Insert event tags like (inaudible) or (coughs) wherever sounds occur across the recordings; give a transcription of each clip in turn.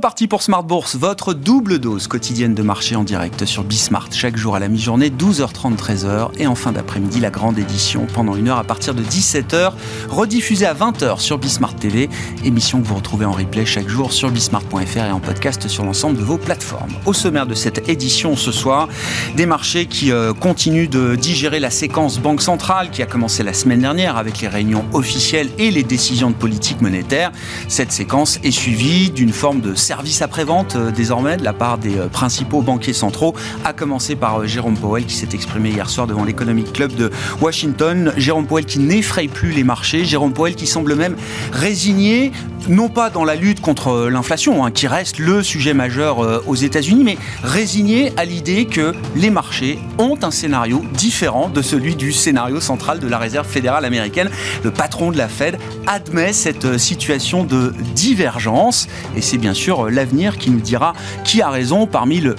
Reparti pour Smart Bourse, votre double dose quotidienne de marché en direct sur Bismart, chaque jour à la mi-journée, 12h30, 13h, et en fin d'après-midi, la grande édition pendant une heure à partir de 17h, rediffusée à 20h sur Bismart TV, émission que vous retrouvez en replay chaque jour sur bismart.fr et en podcast sur l'ensemble de vos plateformes. Au sommaire de cette édition ce soir, des marchés qui euh, continuent de digérer la séquence Banque centrale qui a commencé la semaine dernière avec les réunions officielles et les décisions de politique monétaire. Cette séquence est suivie d'une forme de service après-vente euh, désormais de la part des euh, principaux banquiers centraux, à commencer par euh, Jérôme Powell qui s'est exprimé hier soir devant l'Economic Club de Washington. Jérôme Powell qui n'effraie plus les marchés, Jérôme Powell qui semble même résigné, non pas dans la lutte contre l'inflation, hein, qui reste le sujet majeur aux États-Unis, mais résigné à l'idée que les marchés ont un scénario différent de celui du scénario central de la Réserve fédérale américaine. Le patron de la Fed admet cette situation de divergence et c'est bien sûr l'avenir qui nous dira qui a raison parmi le,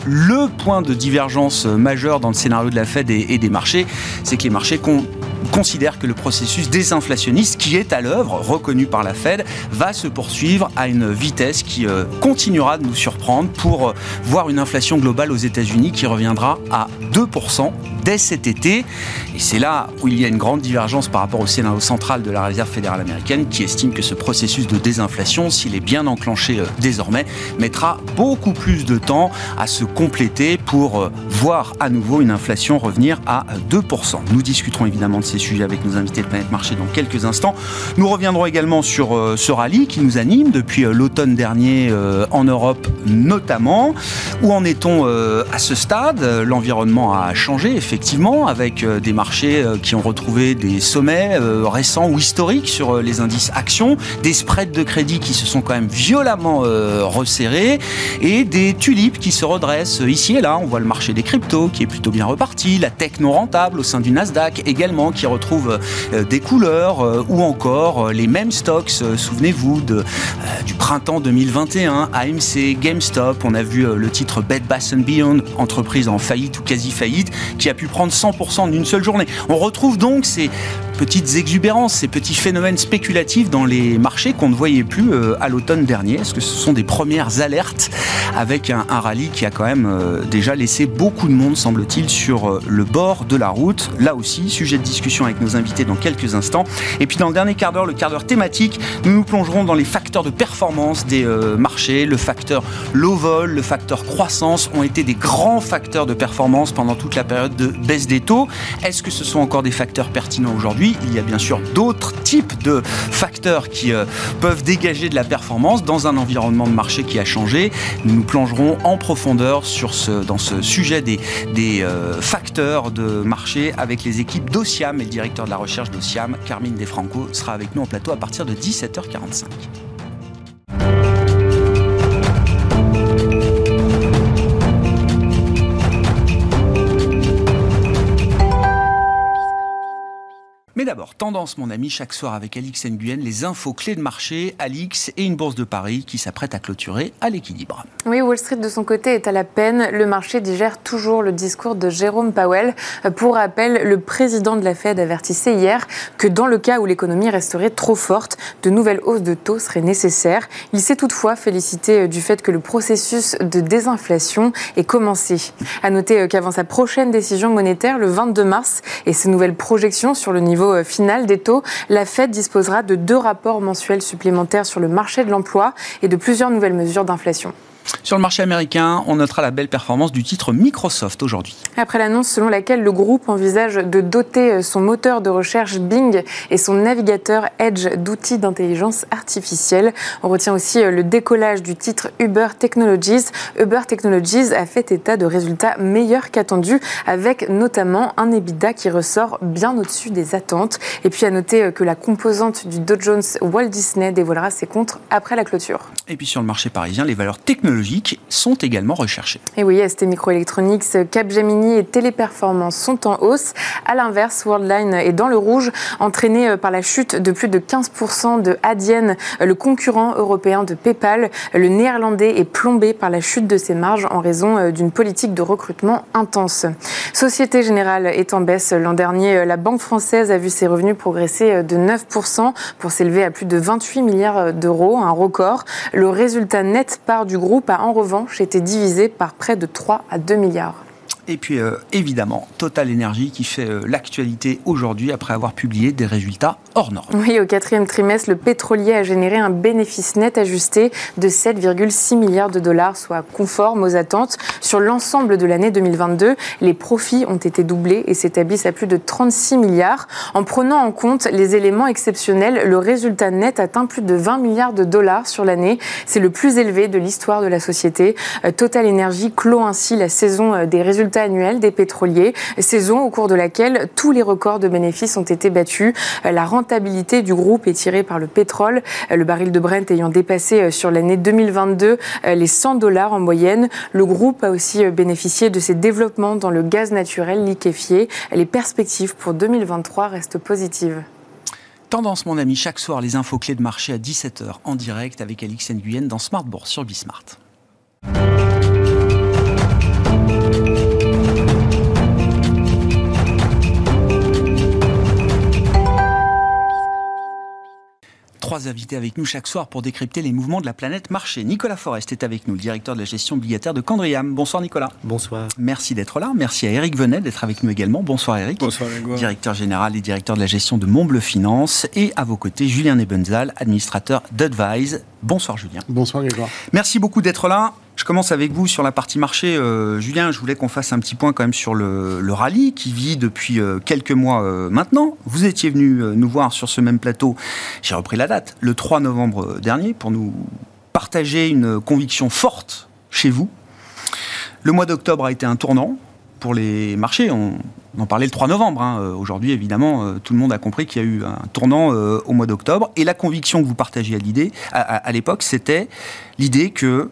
point de divergence majeur dans le scénario de la Fed et, des marchés, c'est que les marchés considèrent que le processus désinflationniste qui est à l'œuvre, reconnu par la Fed, va se poursuivre à une vitesse qui euh, continuera de nous surprendre pour euh, voir une inflation globale aux États-Unis qui reviendra à 2% dès cet été. Et c'est là où il y a une grande divergence par rapport au scénario central de la Réserve fédérale américaine qui estime que ce processus de désinflation, s'il est bien enclenché euh, désormais, mettra beaucoup plus de temps à se compléter pour voir à nouveau une inflation revenir à 2%. Nous discuterons évidemment de ces sujets avec nos invités de Planète Marché dans quelques instants. Nous reviendrons également sur euh, ce rallye qui nous anime depuis l'automne dernier en Europe notamment. Où en est-on à ce stade? L'environnement a changé effectivement, avec euh, des marchés euh, qui ont retrouvé des sommets euh, récents ou historiques sur les indices actions, des spreads de crédit qui se sont quand même violemment resserrés, et des tulipes qui se redressent ici et là. On voit le marché des cryptos qui est plutôt bien reparti, la tech non rentable au sein du Nasdaq également qui retrouve des couleurs, ou encore les mêmes stocks, souvenez-vous, du printemps 2021, AMC, GameStop, on a vu le titre Bed Bath Beyond, entreprise en faillite ou quasi faillite, qui a pu prendre 100% d'une seule journée. On retrouve donc ces petites exubérances, ces petits phénomènes spéculatifs dans les marchés qu'on ne voyait plus euh, à l'automne dernier. Est-ce que ce sont des premières alertes avec un, rallye qui a quand même euh, déjà laissé beaucoup de monde, semble-t-il, sur euh, le bord de la route? Là aussi, sujet de discussion avec nos invités dans quelques instants. Et puis dans le dernier quart d'heure, le quart d'heure thématique, nous nous plongerons dans les facteurs de performance des marchés. Le facteur low vol, le facteur croissance ont été des grands facteurs de performance pendant toute la période de baisse des taux. Est-ce que ce sont encore des facteurs pertinents aujourd'hui? Il y a bien sûr d'autres types de facteurs qui euh, peuvent dégager de la performance dans un environnement de marché qui a changé. Nous nous plongerons en profondeur sur ce, dans ce sujet des, des euh, facteurs de marché avec les équipes d'Ociam le directeur de la recherche d'Ociam, Carmine Defranco, sera avec nous en plateau à partir de 17h45. Mais d'abord, tendance, mon ami, chaque soir avec Alix Nguyen, les infos clés de marché, Alix et une bourse de Paris qui s'apprête à clôturer à l'équilibre. Oui, Wall Street de son côté est à la peine. Le marché digère toujours le discours de Jérôme Powell. Pour rappel, le président de la Fed avertissait hier que dans le cas où l'économie resterait trop forte, de nouvelles hausses de taux seraient nécessaires. Il s'est toutefois félicité du fait que le processus de désinflation ait commencé. À noter qu'avant sa prochaine décision monétaire, le 22 mars, et ses nouvelles projections sur le niveau final des taux, la Fed disposera de deux rapports mensuels supplémentaires sur le marché de l'emploi et de plusieurs nouvelles mesures d'inflation. Sur le marché américain, on notera la belle performance du titre Microsoft aujourd'hui. Après l'annonce selon laquelle le groupe envisage de doter son moteur de recherche Bing et son navigateur Edge d'outils d'intelligence artificielle, on retient aussi le décollage du titre Uber Technologies. Uber Technologies a fait état de résultats meilleurs qu'attendus, avec notamment un EBITDA qui ressort bien au-dessus des attentes. Et puis à noter que la composante du Dow Jones Walt Disney dévoilera ses comptes après la clôture. Et puis sur le marché parisien, les valeurs technologiques sont également recherchés. Et oui, ST Microelectronics, Capgemini et Téléperformance sont en hausse. À l'inverse, Worldline est dans le rouge, entraîné par la chute de plus de 15% de Adyen, le concurrent européen de PayPal. Le néerlandais est plombé par la chute de ses marges en raison d'une politique de recrutement intense. Société Générale est en baisse. L'an dernier, la Banque française a vu ses revenus progresser de 9% pour s'élever à plus de 28 milliards d'euros, un record. Le résultat net part du groupe a en revanche été divisé par près de 3 à 2 milliards. Et puis euh, évidemment, Total Energy qui fait euh, l'actualité aujourd'hui après avoir publié des résultats hors normes. Oui, au quatrième trimestre, le pétrolier a généré un bénéfice net ajusté de 7,6 milliards de dollars, soit conforme aux attentes. Sur l'ensemble de l'année 2022, les profits ont été doublés et s'établissent à plus de 36 milliards. En prenant en compte les éléments exceptionnels, le résultat net atteint plus de 20 milliards de dollars sur l'année. C'est le plus élevé de l'histoire de la société. Euh, Total Energy clôt ainsi la saison des résultats annuel des pétroliers, saison au cours de laquelle tous les records de bénéfices ont été battus. La rentabilité du groupe est tirée par le pétrole, le baril de Brent ayant dépassé euh, sur l'année 2022 euh, les 100 dollars en moyenne. Le groupe a aussi euh, bénéficié de ses développements dans le gaz naturel liquéfié. Les perspectives pour 2023 restent positives. Tendance, mon ami, chaque soir, les infos clés de marché à 17h en direct avec Alix Nguyen dans Smart Bourse sur Bismart. Trois invités avec nous chaque soir pour décrypter les mouvements de la planète marché. Nicolas Forest est avec nous, le directeur de la gestion obligataire de Candriam. Bonsoir Nicolas. Bonsoir. Merci d'être là. Merci à Eric Venet d'être avec nous également. Bonsoir Eric. Bonsoir Directeur général et directeur de la gestion de Montbleu Finance. Et à vos côtés, Julien Nebenzal, administrateur d'Advise. Bonsoir Julien. Bonsoir Grégoire. Merci beaucoup d'être là. Je commence avec vous sur la partie marché. Euh, Julien, je voulais qu'on fasse un petit point quand même sur le, rallye qui vit depuis euh, quelques mois euh, maintenant. Vous étiez venu nous voir sur ce même plateau, j'ai repris la date, le 3 novembre dernier, pour nous partager une conviction forte chez vous. Le mois d'octobre a été un tournant pour les marchés. On, en parlait le 3 novembre. Hein. Aujourd'hui, évidemment, tout le monde a compris qu'il y a eu un tournant au mois d'octobre. Et la conviction que vous partagiez à, à l'époque, c'était l'idée que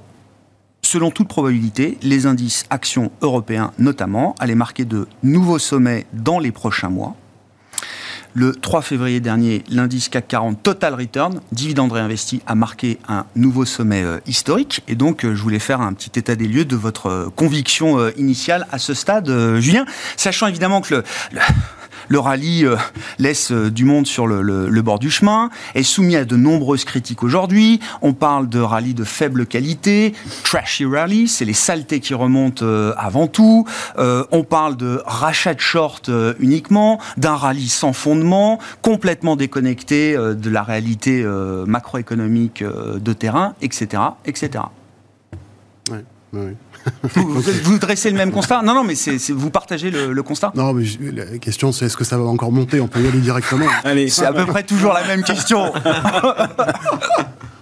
Selon toute probabilité, les indices actions européens notamment allaient marquer de nouveaux sommets dans les prochains mois. Le 3 février dernier, l'indice CAC 40 Total Return, dividende réinvesti, a marqué un nouveau sommet euh, historique. Et donc, euh, je voulais faire un petit état des lieux de votre euh, conviction initiale à ce stade, Julien, sachant évidemment que le le rallye euh, laisse euh, du monde sur le, bord du chemin, est soumis à de nombreuses critiques aujourd'hui. On parle de rallye de faible qualité, trashy rally, c'est les saletés qui remontent euh, avant tout. on parle de rachat de short uniquement, d'un rallye sans fondement, complètement déconnecté de la réalité macroéconomique de terrain, etc. etc. vous, dressez le même constat? Non, non, mais vous partagez le, constat? Non, mais la question c'est est-ce que ça va encore monter? On peut y aller directement. (laughs) Allez, c'est à peu près toujours la même question.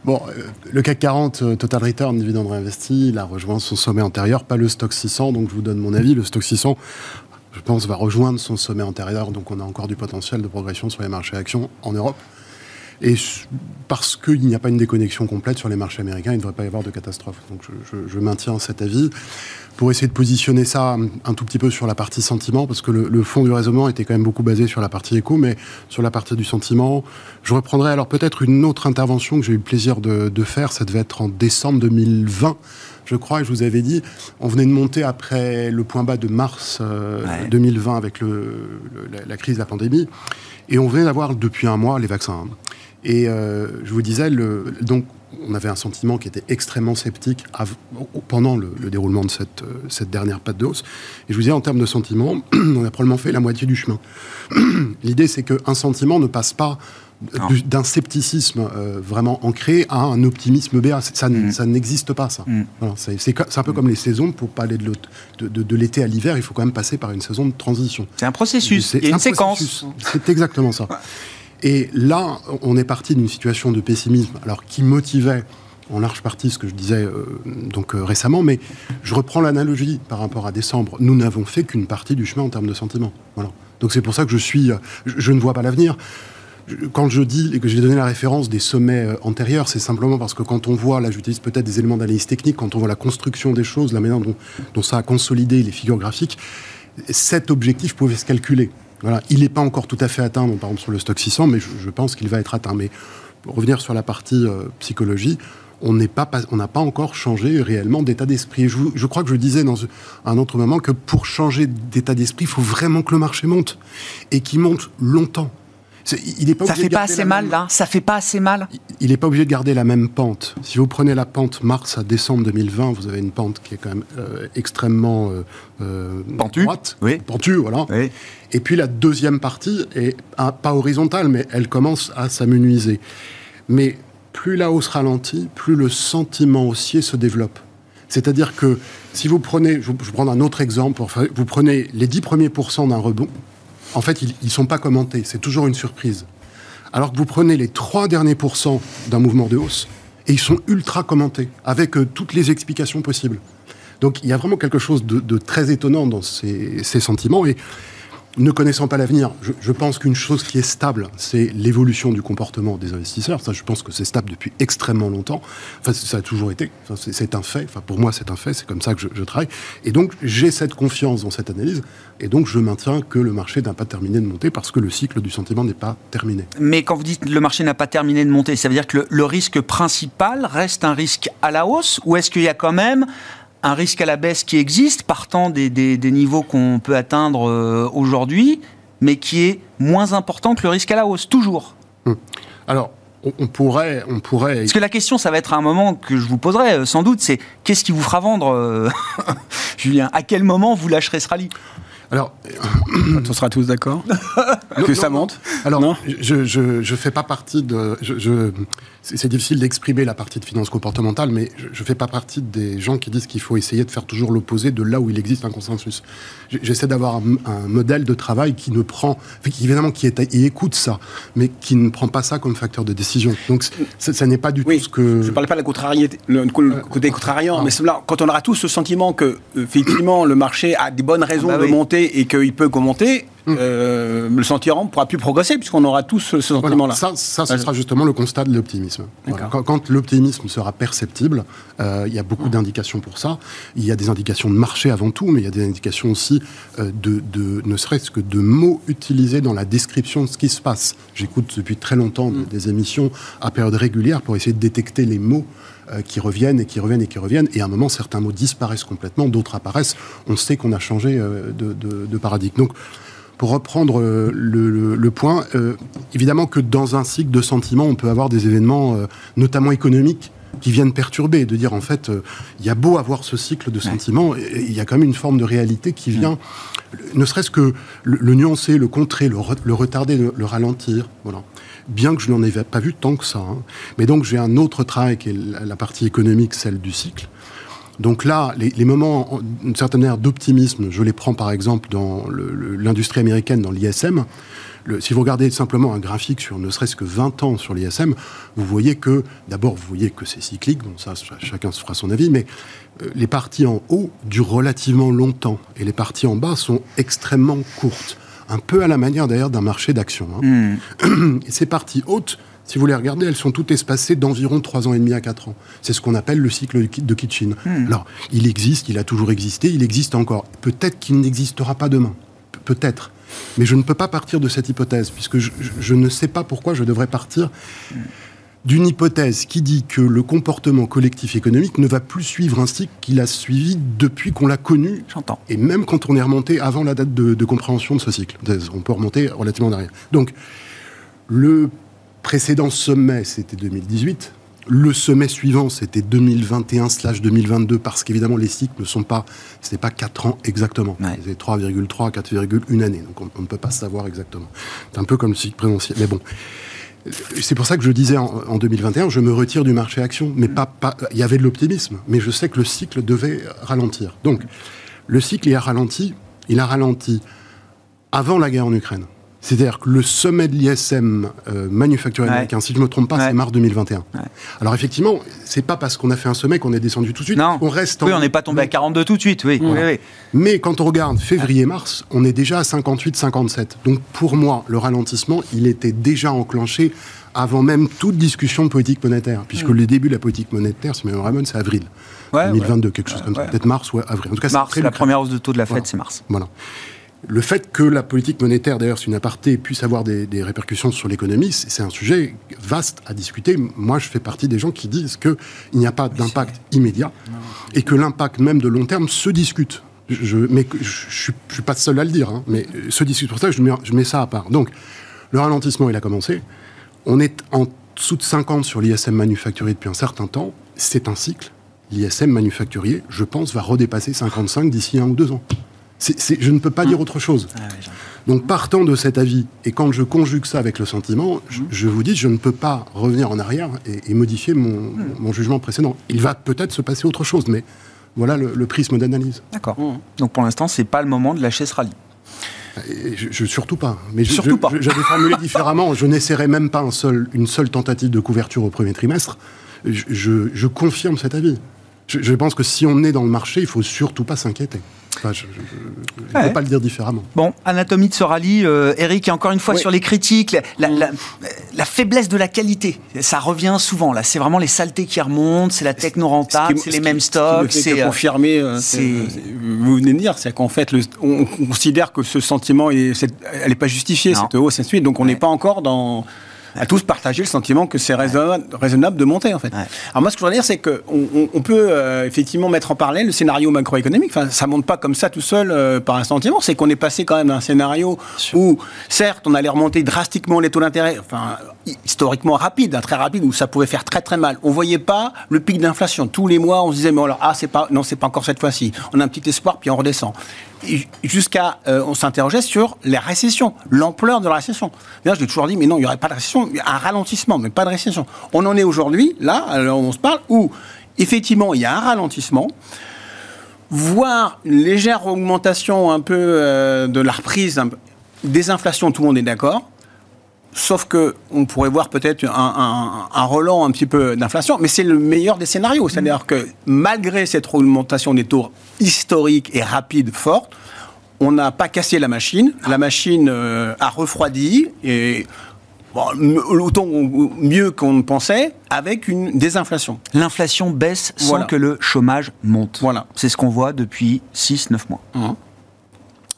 Bon, euh, le CAC 40, euh, Total Return, dividende réinvesti, il a rejoint son sommet antérieur, pas le stock 600, donc je vous donne mon avis. Le stock 600, je pense, va rejoindre son sommet antérieur, donc on a encore du potentiel de progression sur les marchés actions en Europe. Et parce qu'il n'y a pas une déconnexion complète sur les marchés américains, il ne devrait pas y avoir de catastrophe. Donc je, maintiens cet avis. Pour essayer de positionner ça un tout petit peu sur la partie sentiment, parce que le, fond du raisonnement était quand même beaucoup basé sur la partie éco, mais sur la partie du sentiment, je reprendrai alors peut-être une autre intervention que j'ai eu le plaisir de, faire, ça devait être en décembre 2020 je crois, et je vous avais dit, on venait de monter après le point bas de mars 2020 euh, avec le, la, crise de la pandémie, et on venait d'avoir depuis un mois les vaccins. Et euh, je vous disais, le, donc, on avait un sentiment qui était extrêmement sceptique pendant le, déroulement de cette, euh, cette dernière patte de hausse. Et je vous disais, en termes de sentiment, (clears throat) on a probablement fait la moitié du chemin. (clears throat) L'idée, c'est qu'un sentiment ne passe pas d'un scepticisme euh, vraiment ancré à un optimisme béat. Ça, mm. ça n'existe pas, ça. Mm. c'est un peu comme les saisons. Pour pas aller de, de, de l'été à l'hiver, il faut quand même passer par une saison de transition. C'est un processus, il y a une séquence. C'est exactement ça. Et là, on est parti d'une situation de pessimisme, alors qui motivait en large partie ce que je disais euh, donc euh, récemment, mais je reprends l'analogie par rapport à décembre. Nous n'avons fait qu'une partie du chemin en termes de sentiment. Voilà. Donc c'est pour ça que je suis, je, ne vois pas l'avenir. quand je dis et que j'ai donné la référence des sommets euh, antérieurs, c'est simplement parce que quand on voit, là j'utilise peut-être des éléments d'analyse technique, quand on voit la construction des choses, la manière dont, ça a consolidé les figures graphiques, cet objectif pouvait se calculer. Voilà. Il n'est pas encore tout à fait atteint, par exemple sur le stock 600, mais je, pense qu'il va être atteint. Mais pour revenir sur la partie euh, psychologie, on n'a pas, encore changé réellement d'état d'esprit. Je, je, crois que je disais dans un autre moment que pour changer d'état d'esprit, il faut vraiment que le marché monte et qu'il monte longtemps. Il pas ça fait pas assez mal, là Ça fait pas assez mal Il n'est pas obligé de garder la même pente. Si vous prenez la pente mars à décembre 2020, vous avez une pente qui est quand même euh, extrêmement euh, euh, pentue. Droite, oui. Pentue, voilà. Et puis la deuxième partie est pas horizontale, mais elle commence à s'amenuiser. Mais plus la hausse ralentit, plus le sentiment haussier se développe. C'est-à-dire que si vous prenez, je vais prendre un autre exemple, vous prenez les 10 premiers pourcents d'un rebond, en fait, ils ne sont pas commentés. C'est toujours une surprise. Alors que vous prenez les trois derniers pourcents d'un mouvement de hausse, et ils sont ultra commentés, avec euh, toutes les explications possibles. Donc il y a vraiment quelque chose de, très étonnant dans ces, ces sentiments. Et ne connaissant pas l'avenir, je, pense qu'une chose qui est stable, c'est l'évolution du comportement des investisseurs. Ça, je pense que c'est stable depuis extrêmement longtemps. Enfin, ça a toujours été. c'est un fait. Enfin, pour moi, c'est un fait. C'est comme ça que je, travaille. Et donc, j'ai cette confiance dans cette analyse. Et donc, je maintiens que le marché n'a pas terminé de monter parce que le cycle du sentiment n'est pas terminé. Mais quand vous dites le marché n'a pas terminé de monter, ça veut dire que le risque principal reste un risque à la hausse ou est-ce qu'il y a quand même un risque à la baisse qui existe, partant des, niveaux qu'on peut atteindre euh, aujourd'hui, mais qui est moins important que le risque à la hausse, toujours. Hum. Alors, on, pourrait, on pourrait. Parce que la question, ça va être un moment que je vous poserai euh, sans doute, c'est qu'est-ce qui vous fera vendre, euh, (laughs) Julien? À quel moment vous lâcherez ce rallye? Alors, on sera tous d'accord (laughs) que ça monte. Alors, non je, je, fais pas partie de. Je, c'est difficile d'exprimer la partie de finance comportementale, mais je, ne fais pas partie des gens qui disent qu'il faut essayer de faire toujours l'opposé de là où il existe un consensus. J'essaie d'avoir un, modèle de travail qui ne prend, évidemment, qui, est, écoute ça, mais qui ne prend pas ça comme facteur de décision. Donc, ça, n'est pas du tout ce que. Je ne parlais pas de la contrariété, le, euh, côté contrariant, mais là, quand on aura tous ce sentiment que, effectivement, le marché a des bonnes raisons bah de monter et qu'il peut commenter, euh, le sentiment ne pourra plus progresser puisqu'on aura tous ce sentiment-là. ça, ça, ce sera justement le constat de l'optimisme. Quand, l'optimisme sera perceptible, euh, il y a beaucoup d'indications pour ça. Il y a des indications de marché avant tout, mais il y a des indications aussi euh, de, ne serait-ce que de mots utilisés dans la description de ce qui se passe. J'écoute depuis très longtemps mm. des émissions à période régulière pour essayer de détecter les mots qui reviennent et qui reviennent et qui reviennent. Et à un moment, certains mots disparaissent complètement, d'autres apparaissent. On sait qu'on a changé de, de, paradigme. Donc, pour reprendre euh, le, point, euh, évidemment que dans un cycle de sentiments, on peut avoir des événements, euh, notamment économiques, qui viennent perturber, de dire en fait, il y a beau avoir ce cycle de sentiments, il y a quand même une forme de réalité qui vient, ne serait-ce que le, nuancer, le contrer, le, retarder, le, ralentir, voilà. Bien que je n'en ai pas vu tant que ça. Hein. Mais donc j'ai un autre travail qui est la partie économique, celle du cycle. Donc là, les, moments, d'une certaine manière, d'optimisme, je les prends par exemple dans l'industrie américaine, dans l'ISM. si vous regardez simplement un graphique sur ne serait-ce que 20 ans sur l'ISM, vous voyez que, d'abord, vous voyez que c'est cyclique, donc ça, chacun se fera son avis, mais euh, les parties en haut durent relativement longtemps et les parties en bas sont extrêmement courtes. Un peu à la manière d'ailleurs d'un marché d'action. Hein. Hmm. (clears throat) Ces parties hautes si vous les regardez, elles sont toutes espacées d'environ 3 ans et demi à 4 ans. C'est ce qu'on appelle le cycle de Kitchen. Hmm. Alors, il existe, il a toujours existé, il existe encore. Peut-être qu'il n'existera pas demain. Peut-être. Mais je ne peux pas partir de cette hypothèse, puisque je, ne sais pas pourquoi je devrais partir d'une hypothèse qui dit que le comportement collectif économique ne va plus suivre un cycle qu'il a suivi depuis qu'on l'a connu. J'entends. Et même quand on est remonté avant la date de, de compréhension de ce cycle. On peut remonter relativement derrière. Donc, le précédent sommet, c'était 2018. Le sommet suivant, c'était 2021/2022, parce qu'évidemment, les cycles ne sont pas, ce n'est pas 4 ans exactement. C'est 3,3, 4,1 années. Donc, on, ne peut pas savoir exactement. C'est un peu comme le cycle présidentiel. Mais bon. C'est pour ça que je disais en, 2021, je me retire du marché action. Mais il y avait de l'optimisme. Mais je sais que le cycle devait ralentir. Donc, le cycle, a ralenti. Il a ralenti avant la guerre en Ukraine C'est-à-dire que le sommet de l'ISM euh, manufacturier américain, si je ne me trompe pas, c'est mars 2021. Alors effectivement, c'est pas parce qu'on a fait un sommet qu'on est descendu tout de suite. Non. On reste oui, on n'est pas tombé à 42 tout de suite, oui. Mais quand on regarde février-mars, on est déjà à 58-57. Donc pour moi, le ralentissement, il était déjà enclenché avant même toute discussion politique monétaire, puisque mm. le début de la politique monétaire, si me c'est avril. 2022, quelque chose comme ça. Peut-être mars ou avril. En tout cas, mars, la première hausse de taux de la Fed, c'est mars. Voilà. Le fait que la politique monétaire, d'ailleurs, c'est une aparté, puisse avoir des, répercussions sur l'économie, c'est un sujet vaste à discuter. Moi, je fais partie des gens qui disent qu'il n'y a pas d'impact immédiat et que l'impact même de long terme se discute. Je, mais suis pas seul à le dire, hein, mais se discute pour ça, je mets, je mets ça à part. Donc, le ralentissement, il a commencé. On est en dessous de 50 sur l'ISM manufacturier depuis un certain temps. C'est un cycle. L'ISM manufacturier, je pense, va redépasser 55 d'ici un ou deux ans je ne peux pas dire autre chose. Ah Donc partant de cet avis, et quand je conjugue ça avec le sentiment, je, vous dis, je ne peux pas revenir en arrière et, modifier mon, mon, jugement précédent. Il va peut-être se passer autre chose, mais voilà le, prisme d'analyse. D'accord. Donc pour l'instant, c'est pas le moment de lâcher ce rallye. Je, surtout pas. Mais surtout pas. J'avais formulé (laughs) différemment. Je n'essaierai même pas un seul, une seule tentative de couverture au premier trimestre. Je, confirme cet avis. Je, pense que si on est dans le marché, il faut surtout pas s'inquiéter je ne peux pas le dire différemment. Bon, anatomie de ce rallye, euh, Eric, et encore une fois sur les critiques, la, faiblesse de la qualité, ça revient souvent. Là, c'est vraiment les saletés qui remontent, c'est la techno rentable, c'est les mêmes stocks. C'est confirmé. Euh, vous venez de dire, c'est qu'en fait, on, considère que ce sentiment, elle n'est pas justifiée, cette hausse, suite. Donc, on n'est pas encore dans à tous partager le sentiment que c'est raisonnable, de monter en fait. Alors moi ce que je voudrais dire c'est qu'on on peut euh, effectivement mettre en parallèle le scénario macroéconomique. Enfin ça monte pas comme ça tout seul euh, par un sentiment. C'est qu'on est passé quand même d'un scénario où certes on allait remonter drastiquement les taux d'intérêt, enfin historiquement rapide, hein, très rapide où ça pouvait faire très très mal. On voyait pas le pic d'inflation. Tous les mois on se disait mais alors ah c'est pas non c'est pas encore cette fois-ci. On a un petit espoir puis on redescend jusqu'à, euh, on s'interrogeait sur les récessions, l'ampleur de la récession. D'ailleurs, je l'ai toujours dit, mais non, il n'y aurait pas de récession, un ralentissement, mais pas de récession. On en est aujourd'hui, là, alors on se parle, où effectivement, il y a un ralentissement, voire une légère augmentation un peu euh, de la reprise, des inflations, tout le monde est d'accord, Sauf que on pourrait voir peut-être un, un, un, relan un petit peu d'inflation, mais c'est le meilleur des scénarios. C'est-à-dire que malgré cette augmentation des taux historiques et rapides, forte, on n'a pas cassé la machine. La machine euh, a refroidi et autant mieux qu'on ne pensait, avec une désinflation. L'inflation baisse sans que le chômage monte. Voilà. C'est ce qu'on voit depuis 6-9 mois. Mmh.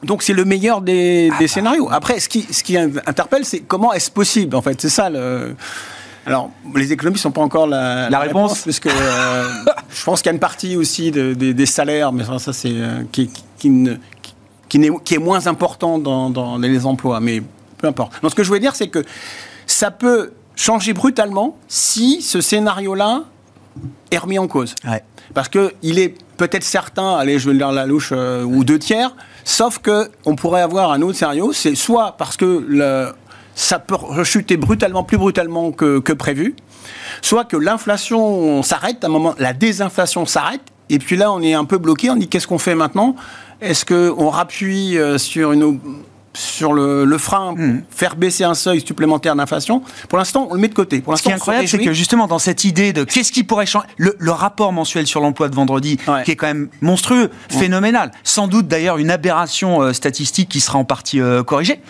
Donc c'est le meilleur des, ah bah. scénarios. Après, ce qui, ce qui interpelle, c'est comment est-ce possible, en fait? C'est ça le... Alors, les économistes ne sont pas encore la, la, réponse, parce que euh, je pense qu'il y a une partie aussi des salaires, mais ça, c'est euh, qui, qui, qui, est, moins important dans, les emplois, mais peu importe. Donc, ce que je voulais dire, c'est que ça peut changer brutalement si ce scénario-là est remis en cause. Parce qu'il est peut-être certain, allez, je vais le dire la louche, euh, ou deux tiers, Sauf que on pourrait avoir un autre scénario, c'est soit parce que ça peut rechuter brutalement, plus brutalement que, prévu, soit que l'inflation s'arrête, à un moment, la désinflation s'arrête, et puis là, on est un peu bloqué, on dit qu'est-ce qu'on fait maintenant? Est-ce qu'on rappuie euh, sur une sur le, frein, hmm. faire baisser un seuil supplémentaire d'inflation. Pour l'instant, on le met de côté. Pour Ce qui est incroyable, c'est que justement, dans cette idée de qu'est-ce qui pourrait changer, le, rapport mensuel sur l'emploi de vendredi, qui est quand même monstrueux, phénoménal, sans doute d'ailleurs une aberration euh, statistique qui sera en partie euh, corrigée,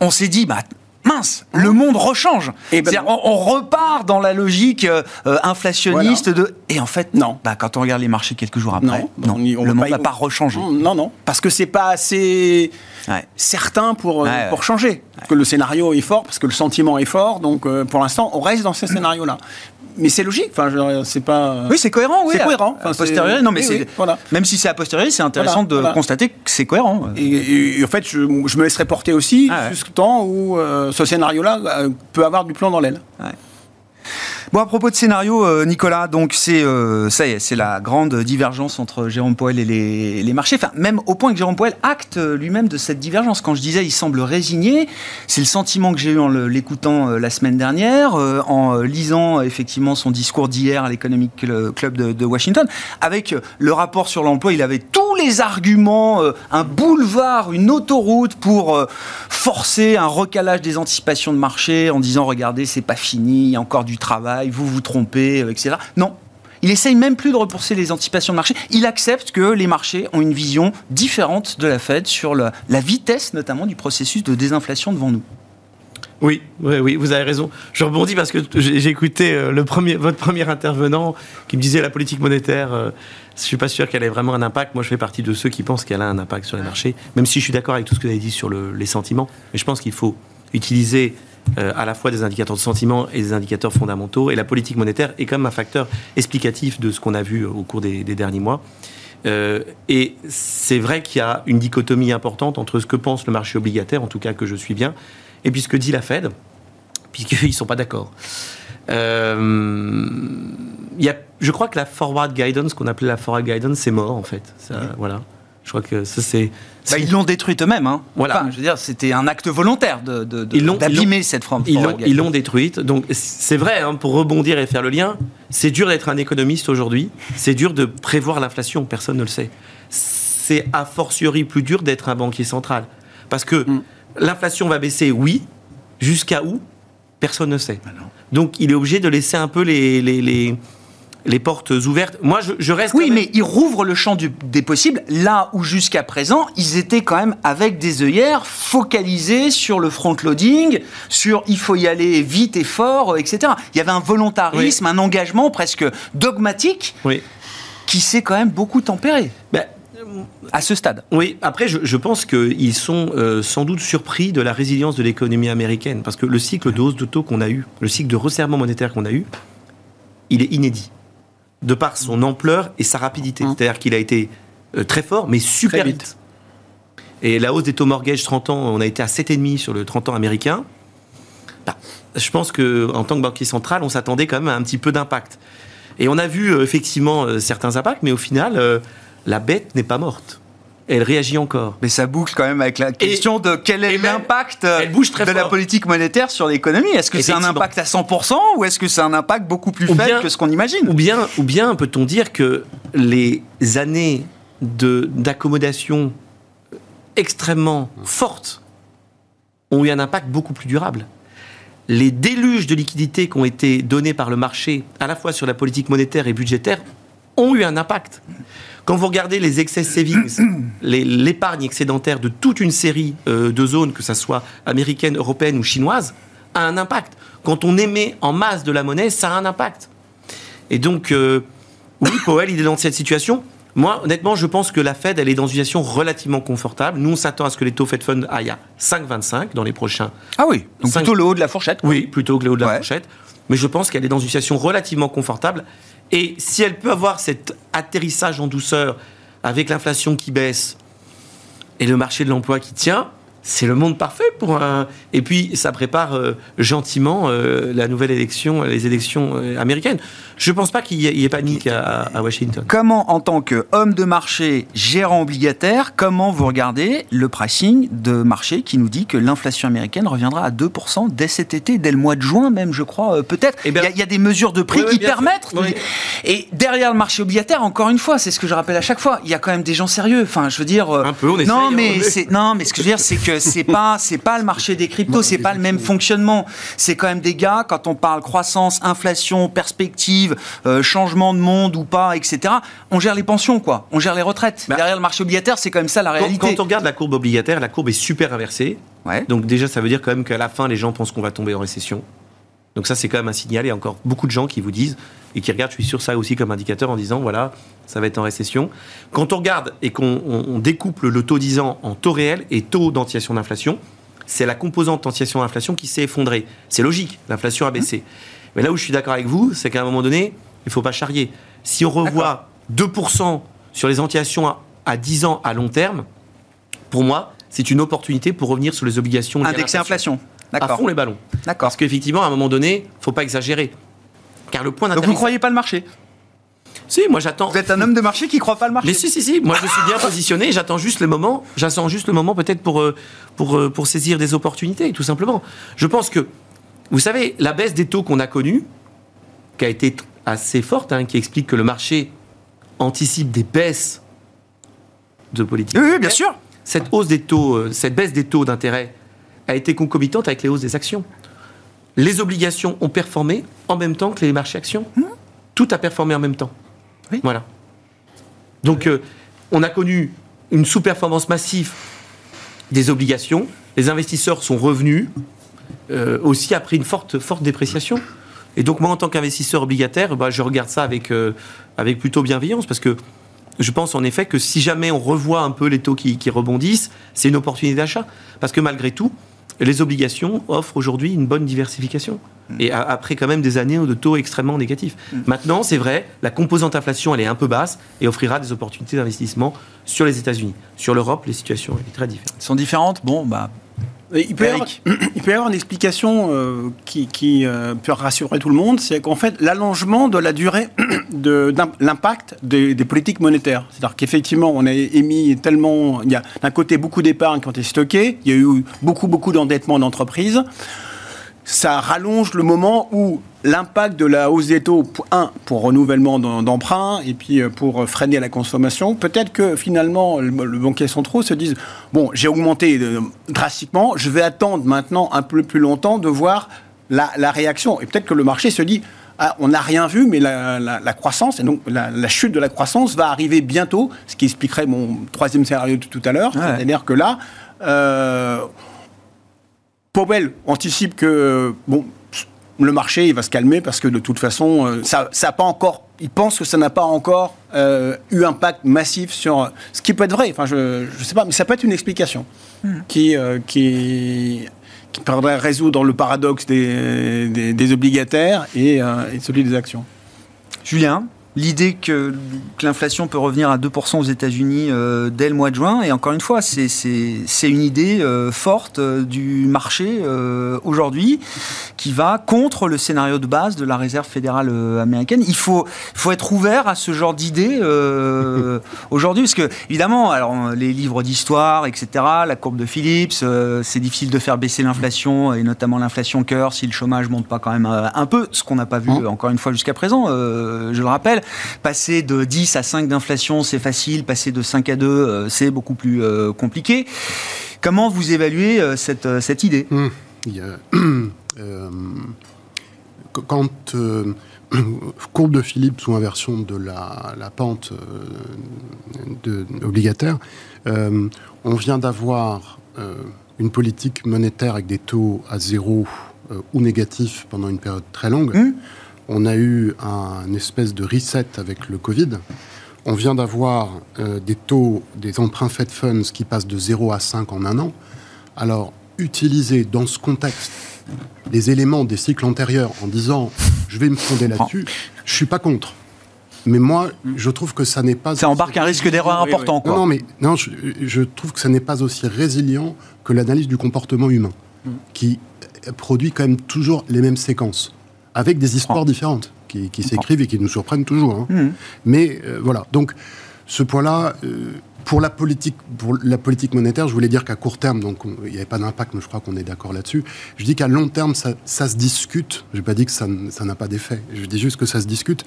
on s'est dit, bah, mince, le monde rechange. Et eh ben on, repart dans la logique euh, inflationniste de. Et en fait, non. Bah, quand on regarde les marchés quelques jours après, non, le monde n'a pas rechangé. Non, non, parce que c'est pas assez certain pour, euh, pour changer. Parce que le scénario est fort, parce que le sentiment est fort. Donc, euh, pour l'instant, on reste dans ce (clears throat) scénario-là mais c'est logique. Enfin, c'est pas. Oui, c'est cohérent. Oui, c'est cohérent. Enfin, posteriori, non, mais c'est. voilà. Même si c'est a posteriori, c'est intéressant de constater que c'est cohérent. Et, en fait, je, je, me laisserai porter aussi ah, jusqu'au temps où euh, ce scénario-là euh, peut avoir du plan dans l'aile. Bon, à propos de scénario, euh, Nicolas, donc c'est euh, ça y est, c'est la grande divergence entre Jérôme Poel et les, marchés. Enfin, même au point que Jérôme Poel acte lui-même de cette divergence. Quand je disais, il semble résigné, c'est le sentiment que j'ai eu en l'écoutant la semaine dernière, en lisant effectivement son discours d'hier à l'Economic Club de, de, Washington, avec le rapport sur l'emploi. Il avait tous les arguments, un boulevard, une autoroute pour forcer un recalage des anticipations de marché en disant regardez, c'est pas fini, il y a encore du travail vous vous trompez, euh, etc. Non. Il essaye même plus de repousser les anticipations de marché. Il accepte que les marchés ont une vision différente de la Fed sur la, vitesse, notamment, du processus de désinflation devant nous. Oui, oui, oui, vous avez raison. Je rebondis parce que j'ai écouté euh, le premier, votre premier intervenant qui me disait la politique monétaire. euh, je suis pas sûr qu'elle ait vraiment un impact. Moi, je fais partie de ceux qui pensent qu'elle a un impact sur les marchés, même si je suis d'accord avec tout ce que vous avez dit sur les sentiments. Mais je pense qu'il faut utiliser euh, à la fois des indicateurs de sentiment et des indicateurs fondamentaux. Et la politique monétaire est quand même un facteur explicatif de ce qu'on a vu au cours des, derniers mois. Euh, et c'est vrai qu'il y a une dichotomie importante entre ce que pense le marché obligataire, en tout cas que je suis bien, et puis ce que dit la Fed, puisqu'ils ne sont pas d'accord. Euh, y a, je crois que la forward guidance, qu'on appelait la forward guidance, c'est mort en fait. Ça, Voilà. Je crois que ça c'est. Bah, ils l'ont détruite eux-mêmes. Hein. Voilà. je veux dire, c'était un acte volontaire de, d'abîmer cette forme. Ils l'ont, ils l'ont détruite. Donc c'est vrai, hein, pour rebondir et faire le lien, c'est dur d'être un économiste aujourd'hui. C'est dur de prévoir l'inflation. Personne ne le sait. C'est a fortiori plus dur d'être un banquier central, parce que mm. l'inflation va baisser, oui. Jusqu'à où? Personne ne sait. Bah Donc il est obligé de laisser un peu les, les, les les portes ouvertes. Moi, je, reste. Oui, mais ils rouvrent le champ des possibles là où jusqu'à présent, ils étaient quand même avec des œillères focalisés sur le front-loading, sur il faut y aller vite et fort, etc. Il y avait un volontarisme, un engagement presque dogmatique qui s'est quand même beaucoup tempéré. Ben, à ce stade. Oui, après, je, pense qu'ils sont euh, sans doute surpris de la résilience de l'économie américaine, parce que le cycle de hausse de taux qu'on a eu, le cycle de resserrement monétaire qu'on a eu, il est inédit de par son ampleur et sa rapidité. Mmh. C'est-à-dire qu'il a été euh, très fort, mais super vite. Et la hausse des taux mortgage 30 ans, on a été à 7,5 sur le 30 ans américain. Bah, je pense qu'en tant que banquier central, on s'attendait quand même à un petit peu d'impact. Et on a vu euh, effectivement euh, certains impacts, mais au final, la bête n'est pas morte elle réagit encore. Mais ça boucle quand même avec la question de quel est l'impact de la politique monétaire sur l'économie. Est-ce que c'est un impact à 100% ou est-ce que c'est un impact beaucoup plus faible que ce qu'on imagine Ou bien, ou bien peut-on dire que les années d'accommodation extrêmement fortes ont eu un impact beaucoup plus durable? Les déluges de liquidités qui ont été donnés par le marché, à la fois sur la politique monétaire et budgétaire, ont eu un impact. Quand vous regardez les excès savings, (coughs) l'épargne excédentaire de toute une série euh, de zones, que ce soit américaine, européenne ou chinoise, a un impact. Quand on émet en masse de la monnaie, ça a un impact. Et donc, euh, oui, Powell, il est dans cette situation. Moi, honnêtement, je pense que la Fed, elle est dans une situation relativement confortable. Nous, on s'attend à ce que les taux Fed Fund aillent à 5,25 dans les prochains. Ah oui, donc plutôt le haut de la fourchette. Oui, plutôt que le haut de la fourchette. Mais je pense qu'elle est dans une situation relativement confortable. Et si elle peut avoir cet atterrissage en douceur avec l'inflation qui baisse et le marché de l'emploi qui tient, c'est le monde parfait pour un. Et puis, ça prépare euh, gentiment euh, la nouvelle élection, les élections euh, américaines. Je ne pense pas qu'il y, ait panique à, Washington. Comment, en tant qu'homme de marché, gérant obligataire, comment vous regardez le pricing de marché qui nous dit que l'inflation américaine reviendra à 2% dès cet été, dès le mois de juin même, je crois, peut-être? Eh Il y, a des mesures de prix qui permettent. Et derrière le marché obligataire, encore une fois, c'est ce que je rappelle à chaque fois, il y a quand même des gens sérieux. Enfin, je veux dire. Un peu, on non, mais non, mais ce que je veux dire, c'est que c'est pas c'est pas le marché des cryptos, c'est pas le même fonctionnement. C'est quand même des gars quand on parle croissance, inflation, perspective, euh, changement de monde ou pas, etc. On gère les pensions quoi, on gère les retraites. Bah, Derrière le marché obligataire, c'est quand même ça la réalité. Quand, on regarde la courbe obligataire, la courbe est super inversée. Ouais. Donc déjà, ça veut dire quand même qu'à la fin, les gens pensent qu'on va tomber en récession. Donc ça, c'est quand même un signal. Il y a encore beaucoup de gens qui vous disent et qui regardent, je suis sur ça aussi comme indicateur en disant, voilà, ça va être en récession. Quand on regarde et qu'on découple le taux 10 ans en taux réel et taux d'anticipation d'inflation, c'est la composante d'anticipation d'inflation qui s'est effondrée. C'est logique, l'inflation a baissé. Mais là où je suis d'accord avec vous, c'est qu'à un moment donné, il ne faut pas charrier. Si on revoit 2% sur les anticipations à, à 10 ans à long terme, pour moi, c'est une opportunité pour revenir sur les obligations. Indexer inflation. À fond les ballons. D'accord. Parce qu'effectivement, à un moment donné, il ne faut pas exagérer. car le point Donc vous ne croyez pas le marché? Si, moi j'attends. Vous êtes un homme de marché qui ne croit pas le marché. Mais si, si, si. Moi je suis bien positionné. J'attends juste le moment. J'attends juste le moment peut-être pour, euh, pour, euh, pour saisir des opportunités, tout simplement. Je pense que, vous savez, la baisse des taux qu'on a connue, qui a été assez forte, hein, qui explique que le marché anticipe des baisses de politique. Oui, oui bien sûr. Cette hausse des taux, euh, cette baisse des taux d'intérêt a été concomitante avec les hausses des actions. Les obligations ont performé en même temps que les marchés actions. Mmh. Tout a performé en même temps. Voilà. Donc, euh, on a connu une sous-performance massive des obligations. Les investisseurs sont revenus euh, aussi après une forte, forte dépréciation. Et donc, moi, en tant qu'investisseur obligataire, bah, je regarde ça avec, euh, avec plutôt bienveillance parce que je pense en effet que si jamais on revoit un peu les taux qui, qui rebondissent, c'est une opportunité d'achat. Parce que malgré tout, les obligations offrent aujourd'hui une bonne diversification. Mm. Et après quand même des années de taux extrêmement négatifs. Mm. Maintenant, c'est vrai, la composante inflation, elle est un peu basse et offrira des opportunités d'investissement sur les États-Unis. Sur l'Europe, les situations sont très différentes. sont différentes? Bon, bah, il peut, y avoir, (clears throat) il peut, y avoir, une explication euh, qui, euh, peut rassurer tout le monde, c'est qu'en fait, l'allongement de la durée (clears throat) de l'impact des, des, politiques monétaires. C'est-à-dire qu'effectivement, on a émis tellement... Il y a d'un côté beaucoup d'épargne qui ont été stockées, il y a eu beaucoup, beaucoup d'endettement d'entreprises ça rallonge le moment où l'impact de la hausse des taux, un, pour renouvellement d'emprunts, et puis euh, pour freiner la consommation, peut-être que finalement, le, banquier central se dise, bon, j'ai augmenté euh, drastiquement, je vais attendre maintenant un peu plus longtemps de voir la, réaction. Et peut-être que le marché se dit, ah, on n'a rien vu, mais la, croissance, et donc la, chute de la croissance va arriver bientôt, ce qui expliquerait mon troisième scénario de tout à l'heure. C'est-à-dire que là, euh, Powell anticipe que bon, le marché il va se calmer parce que de toute façon, euh, ça, ça pas encore. Il pense que ça n'a pas encore euh, eu impact massif sur ce qui peut être vrai. Enfin, je ne sais pas, mais ça peut être une explication hmm. qui, euh, qui qui permettrait résoudre le paradoxe des, des, obligataires et, et celui des actions. Julien? L'idée que, l'inflation peut revenir à 2% aux États-Unis euh, dès le mois de juin. Et encore une fois, c'est une idée euh, forte euh, du marché aujourd'hui qui va contre le scénario de base de la Réserve fédérale américaine. Il faut, faut être ouvert à ce genre d'idée (laughs) aujourd'hui, parce que évidemment, alors les livres d'histoire, etc., la courbe de Phillips, c'est difficile de faire baisser l'inflation et notamment l'inflation cœur si le chômage monte pas quand même un peu, ce qu'on n'a pas vu hein encore une fois jusqu'à présent. je le rappelle. Passer de 10 à 5 d'inflation, c'est facile. Passer de 5 à 2, euh, c'est beaucoup plus euh, compliqué. Comment vous évaluez euh, cette, cette idée? Hum, (coughs) Quand (coughs) courbe de Philippe ou inversion de la, la pente de, obligataire, on vient d'avoir une politique monétaire avec des taux à zéro ou négatifs pendant une période très longue. Hum on a eu un espèce de reset avec le Covid. On vient d'avoir euh, des taux, des emprunts Fed Funds qui passent de 0 à 5 en un an. Alors, utiliser dans ce contexte les éléments des cycles antérieurs en disant je vais me fonder là-dessus, je suis pas contre. Mais moi, je trouve que ça n'est pas. Ça embarque un risque d'erreur important, quoi. Non, mais non, je, trouve que ça n'est pas aussi résilient que l'analyse du comportement humain, mm. qui produit quand même toujours les mêmes séquences avec des histoires différentes qui, s'écrivent et qui nous surprennent toujours. Hein. Mmh. Mais euh, voilà, donc ce point-là, euh, pour la politique, pour la politique monétaire, je voulais dire qu'à court terme, donc il n'y avait pas d'impact, mais je crois qu'on est d'accord là-dessus. Je dis qu'à long terme, ça, se discute. Je n'ai pas dit que ça, n'a pas d'effet. Je dis juste que ça se discute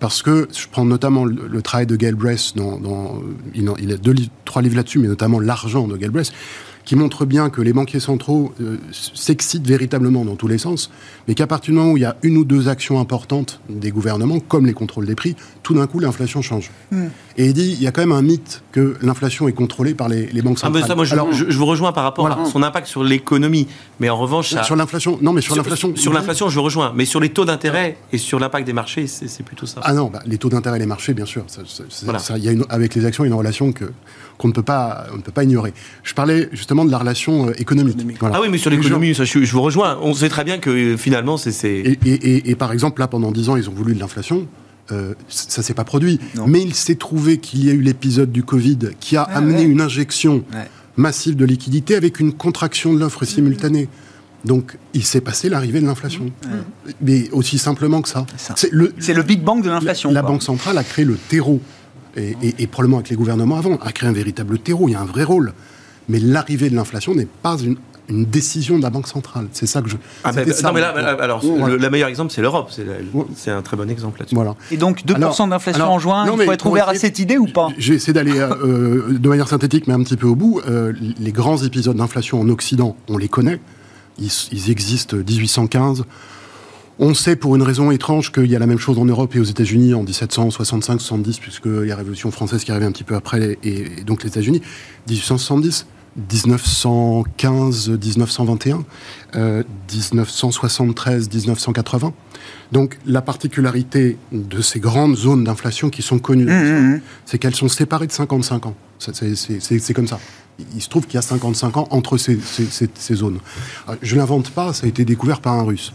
parce que je prends notamment le, travail de Gail Bress dans, il, a deux, trois livres là-dessus, mais notamment l'argent de Gail Bress qui montre bien que les banquiers centraux euh, s'excitent véritablement dans tous les sens, mais qu'à partir du moment où il y a une ou deux actions importantes des gouvernements, comme les contrôles des prix, tout d'un coup l'inflation change. Hmm. Et il dit, il y a quand même un mythe que l'inflation est contrôlée par les, banques centrales. Ah, ça, moi, je, Alors, je, vous rejoins par rapport à son impact sur l'économie, mais en revanche, sur l'inflation, non, mais sur, l'inflation, sur l'inflation, je vous rejoins, mais sur les taux d'intérêt et sur l'impact des marchés, c'est plutôt ça. Ah non, bah, les taux d'intérêt et les marchés, bien sûr, il y a avec les actions une relation que qu'on ne peut pas, on ne peut pas ignorer. Je parlais justement de la relation euh, économique. Ah oui, mais sur l'économie, je, je, vous rejoins. On sait très bien que euh, finalement, c'est. Et, et, et, par exemple, là, pendant 10 ans, ils ont voulu de l'inflation. Euh, ça s'est pas produit. Mais il s'est trouvé qu'il y a eu l'épisode du Covid qui a amené une injection massive de liquidité avec une contraction de l'offre simultanée. Donc, il s'est passé l'arrivée de l'inflation. Mais aussi simplement que ça. C'est le, le, Big Bang de l'inflation. La, Banque centrale a créé le terreau, et, et, probablement avec les gouvernements avant, a créé un véritable terreau. Il y a un vrai rôle. Mais l'arrivée de l'inflation n'est pas une une décision de la Banque centrale. C'est ça que je. Ah non, mais là, alors, le, meilleur exemple, c'est l'Europe. C'est un très bon exemple là-dessus. Voilà. Et donc, 2% d'inflation en juin, il faut être ouvert à cette idée ou pas Je vais essayer d'aller euh, euh, de manière synthétique, mais un petit peu au bout. Euh, les grands épisodes d'inflation en Occident, on les connaît. Ils, ils existent 1815. On sait pour une raison étrange qu'il y a la même chose en Europe et aux États-Unis en 1765-70, puisque il y a la Révolution française qui arrivait un petit peu après, et, donc les États-Unis. 1870, 1915, 1921, 1973, 1980. Donc la particularité de ces grandes zones d'inflation qui sont connues, mmh, mmh, mmh. c'est qu'elles sont séparées de 55 ans. C'est comme ça. Il se trouve qu'il y a 55 ans entre ces, zones. Euh, je ne l'invente pas, ça a été découvert par un Russe.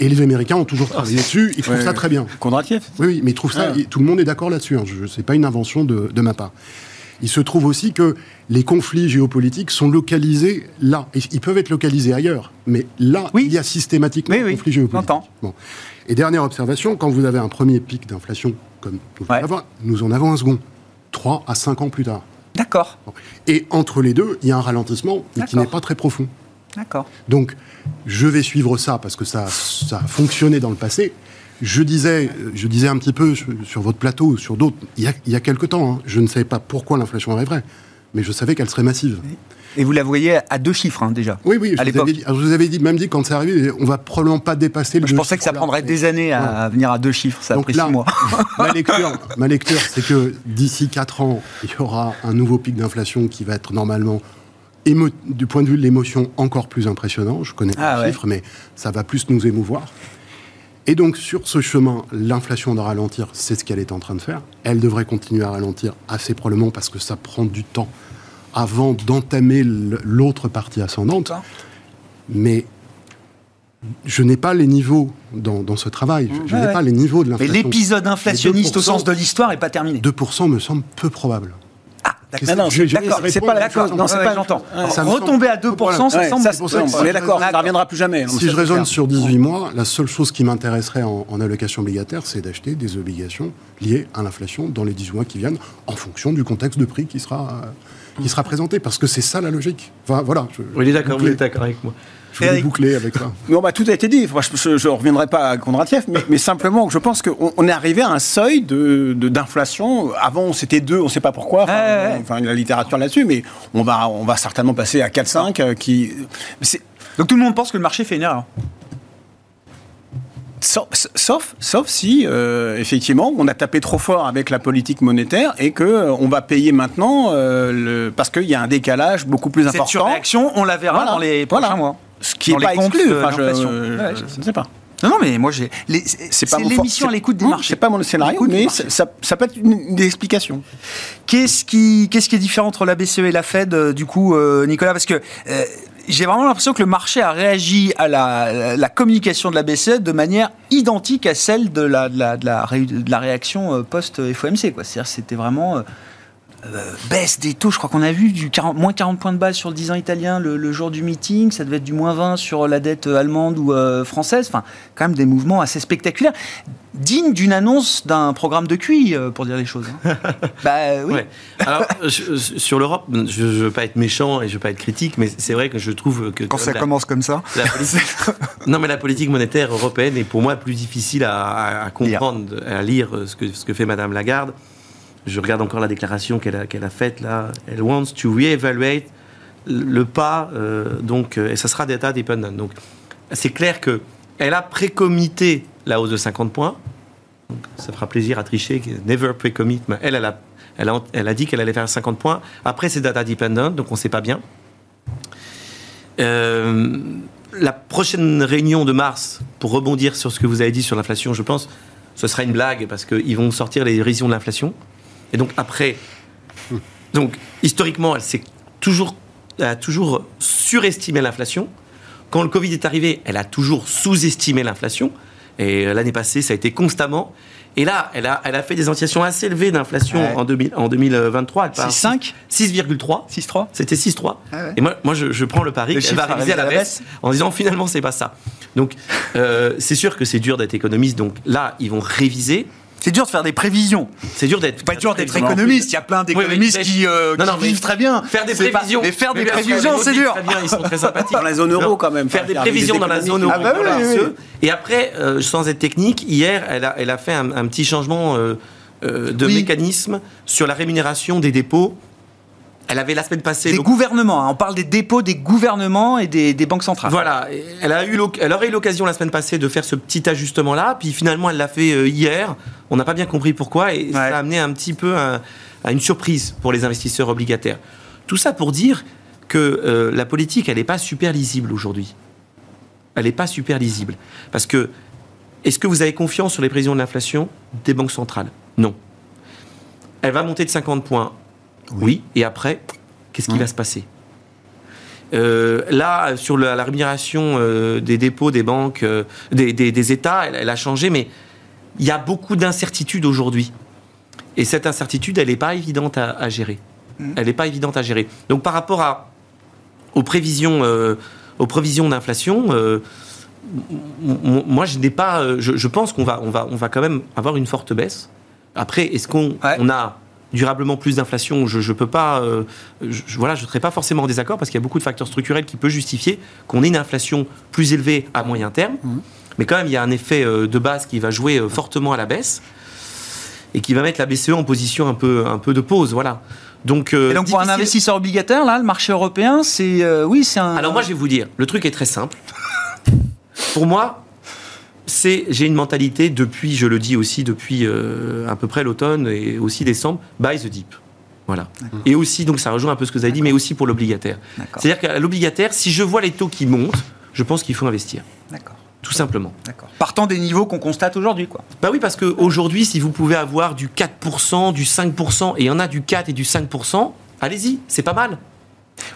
Et les Américains ont toujours travaillé dessus, ils trouvent ça très bien. Kondratiev Oui, oui, mais ils trouvent ça, ah. tout le monde est d'accord là-dessus, hein. Ce n'est pas une invention de, de ma part. Il se trouve aussi que les conflits géopolitiques sont localisés là. Ils peuvent être localisés ailleurs, mais là, il y a systématiquement un conflit géopolitique. Bon. Et dernière observation, quand vous avez un premier pic d'inflation, comme nous, en avons un second, 3 à 5 ans plus tard. D'accord. Et entre les deux, il y a un ralentissement qui n'est pas très profond. D'accord. Donc, je vais suivre ça parce que ça, ça a fonctionné dans le passé. Je disais, je disais un petit peu sur, votre plateau, sur d'autres, il, y a, quelque temps, hein, je ne savais pas pourquoi l'inflation arriverait, mais je savais qu'elle serait massive. Et vous la voyez à deux chiffres hein, déjà Oui, oui, je, vous avais, je vous avais dit, même dit quand c'est arrivé, on va probablement pas dépasser le Je pensais que ça prendrait des années à, venir à deux chiffres, ça Donc là, mois. (laughs) ma lecture, ma lecture c'est que d'ici quatre ans, il y aura un nouveau pic d'inflation qui va être normalement du point de vue de l'émotion, encore plus impressionnant. Je connais pas ah les chiffres, mais ça va plus nous émouvoir. Et donc sur ce chemin, l'inflation doit ralentir, c'est ce qu'elle est en train de faire. Elle devrait continuer à ralentir assez probablement parce que ça prend du temps avant d'entamer l'autre partie ascendante. Mais je n'ai pas les niveaux dans, ce travail. Je, n'ai pas les niveaux de l'inflation. Mais l'épisode inflationniste au sens de l'histoire n'est pas terminé. 2% me semble peu probable. Non, c'est pas d'accord. Non, c'est pas. J'entends. Retomber à 2%, ça semble. On est d'accord, ça ne reviendra plus jamais. Si je raisonne sur 18 mois, la seule chose qui m'intéresserait en, allocation obligataire, c'est d'acheter des obligations liées à l'inflation dans les 18 mois qui viennent, en fonction du contexte de prix qui sera, qui sera présenté, parce que c'est ça la logique. Enfin, voilà. Je, d'accord, vous êtes d'accord avec moi. Je voulais boucler avec ça. (laughs) Non, bah, tout a été dit. je ne reviendrai pas à Kondratiev, mais, mais simplement, je pense qu'on est arrivé à un seuil d'inflation. De, d'inflation. Avant, c'était 2, on ne sait pas pourquoi. Enfin, enfin, la littérature là-dessus, mais on va, on va certainement passer à 4-5. Euh, qui... Donc tout le monde pense que le marché fait une erreur Sauf, sauf, si, euh, effectivement, on a tapé trop fort avec la politique monétaire et qu'on euh, va payer maintenant le, parce qu'il y a un décalage beaucoup plus important. Cette surréaction, on la verra dans les prochains mois. Ce qui n'est pas exclu. Enfin, je, ne sais pas. Non, non, mais moi, j'ai. C'est l'émission à l'écoute des marchés. C'est pas mon scénario, mais ça, ça, peut être une, explication. Qu'est-ce qui, qu'est-ce qui est différent entre la BCE et la Fed, euh, du coup, euh, Nicolas? Parce que. Euh, j'ai vraiment l'impression que le marché a réagi à la, la, communication de la BCE de manière identique à celle de la, de la, de la, de la réaction post-FOMC. C'est-à-dire c'était vraiment euh, baisse des taux, je crois qu'on a vu du 40, moins 40 points de base sur le 10 ans italien le, jour du meeting, ça devait être du moins 20 sur la dette allemande ou euh, française, enfin quand même des mouvements assez spectaculaires, dignes d'une annonce d'un programme de QI, euh, pour dire les choses. Hein. (laughs) bah oui. Alors sur l'Europe, je ne veux pas être méchant et je ne veux pas être critique, mais c'est vrai que je trouve que... Quand ça commence comme ça (laughs) Non mais la politique monétaire européenne est pour moi plus difficile à, comprendre, à lire ce que, ce que fait Madame Lagarde je regarde encore la déclaration qu'elle a, faite là. Elle wants to re-evaluate le pas, euh, donc, euh, et ça sera data dependent. Donc, c'est clair que elle a précomité la hausse de 50 points. Ça fera plaisir à tricher, never précommit, mais elle, elle a dit qu'elle allait faire 50 points. Après, c'est data dependent, donc on ne sait pas bien. Euh, la prochaine réunion de mars, pour rebondir sur ce que vous avez dit sur l'inflation, je pense, ce sera une blague parce qu'ils vont sortir les révisions de l'inflation. Et donc après, donc historiquement, elle s'est toujours, a toujours surestimé l'inflation. Quand le Covid est arrivé, elle a toujours sous-estimé l'inflation. Et l'année passée, ça a été constamment. Et là, elle a, elle a fait des anticipations assez élevées d'inflation en, en 2023. 6,5 6,3. 6,3 C'était 6,3. Et moi, moi je, prends le pari qu'elle va réviser à la baisse, en disant finalement, c'est pas ça. Donc, euh, c'est sûr que c'est dur d'être économiste. Donc là, ils vont réviser. C'est dur de faire des prévisions. C'est dur d'être. Pas dur d'être économiste. Il y a plein d'économistes qui, euh, vivent très bien. Faire des prévisions. Mais faire des prévisions, c'est dur. Très bien, ils sont très sympathiques. Dans la zone euro, quand même. Faire des prévisions dans la zone euro. Ah bah Et après, euh, sans être technique, hier, elle a, elle a fait un, petit changement euh, de mécanisme sur la rémunération des dépôts elle avait la semaine passée. Des gouvernements, hein. on parle des dépôts des gouvernements et des, banques centrales. Voilà, elle, a eu elle aurait eu l'occasion la semaine passée de faire ce petit ajustement-là, puis finalement elle l'a fait euh, hier. On n'a pas bien compris pourquoi et ça a amené un petit peu à, une surprise pour les investisseurs obligataires. Tout ça pour dire que euh, la politique, elle n'est pas super lisible aujourd'hui. Elle n'est pas super lisible. Parce que, est-ce que vous avez confiance sur les prévisions de l'inflation des banques centrales? Non. Elle va monter de 50 points oui. Et après, qu'est-ce qui va se passer? Euh, là, sur la, rémunération euh, des dépôts des banques, euh, des, États, elle, a changé, mais il y a beaucoup d'incertitudes aujourd'hui. Et cette incertitude, elle n'est pas évidente à, gérer. Mmh. Elle n'est pas évidente à gérer. Donc par rapport à, aux prévisions, aux prévisions d'inflation, moi je n'ai pas, je, pense qu'on va, on va, on va quand même avoir une forte baisse. Après, est-ce qu'on on a durablement plus d'inflation, je ne peux pas, euh, je, voilà, je ne serais pas forcément en désaccord parce qu'il y a beaucoup de facteurs structurels qui peuvent justifier qu'on ait une inflation plus élevée à moyen terme. Mmh. Mais quand même, il y a un effet euh, de base qui va jouer euh, fortement à la baisse et qui va mettre la BCE en position un peu, un peu de pause. Voilà. Donc, et donc pour un investisseur obligataire, là, le marché européen, c'est oui, c'est un. Alors moi, je vais vous dire, le truc est très simple. (laughs) pour moi, c'est, j'ai une mentalité depuis, je le dis aussi depuis euh, à peu près l'automne et aussi décembre, buy the deep. Voilà. Et aussi, donc ça rejoint un peu ce que vous avez dit, mais aussi pour l'obligataire. C'est-à-dire qu'à l'obligataire, si je vois les taux qui montent, je pense qu'il faut investir. D'accord. Tout simplement. D'accord. Partant des niveaux qu'on constate aujourd'hui, quoi. Bah oui, parce qu'aujourd'hui, si vous pouvez avoir du 4%, du 5%, et il y en a du 4 et du 5%, allez-y, c'est pas mal.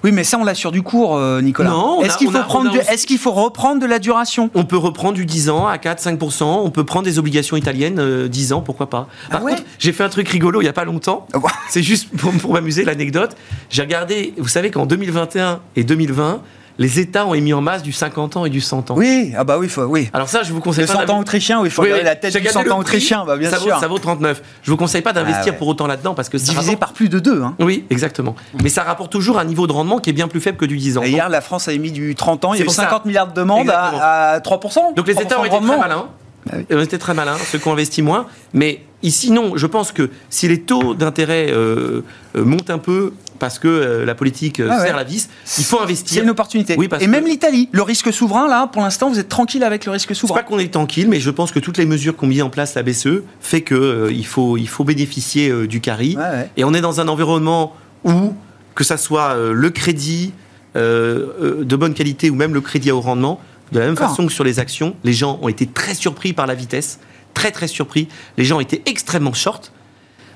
Oui, mais ça, on l'a sur du court, euh, Nicolas. Non, est-ce qu'il faut, prendre est qu'il faut reprendre de la duration? On peut reprendre du 10 ans à 4-5%. On peut prendre des obligations italiennes 10 euh, ans, pourquoi pas. Ah Par contre, j'ai fait un truc rigolo il n'y a pas longtemps. Ah C'est juste pour, pour m'amuser l'anecdote. J'ai regardé, vous savez qu'en 2021 et 2020, les États ont émis en masse du 50 ans et du 100 ans. Oui, ah bah oui, faut, oui. Alors ça, je vous conseille le 100 ans autrichien, oui, il faut regarder la tête du 100 ans autrichien, bah bien ça sûr. Vaut, ça vaut 39. Je vous conseille pas d'investir ah pour autant là-dedans parce que divisé par plus de 2. Hein. Oui, exactement. Mais ça rapporte toujours un niveau de rendement qui est bien plus faible que du 10 ans. Et hier, la France a émis du 30 ans, il y a eu 50 milliards de demandes à, 3%. Donc les États ont été très malins. Ah Ils ont été très malins, ceux qui ont investi moins. Mais ici, non. Je pense que si les taux d'intérêt euh, euh, montent un peu, parce que euh, la politique euh, ah sert la vis. Il faut investir. C'est une opportunité. Oui, et même l'Italie, le risque souverain, là, pour l'instant, vous êtes tranquille avec le risque souverain. C'est pas qu'on est tranquille, mais je pense que toutes les mesures qu'ont mis en place la BCE fait que euh, il faut il faut bénéficier du carry. Et on est dans un environnement où que ça soit le crédit de bonne qualité ou même le crédit à haut rendement, de la même façon que sur les actions, les gens ont été très surpris par la vitesse, très très surpris. Les gens étaient extrêmement short.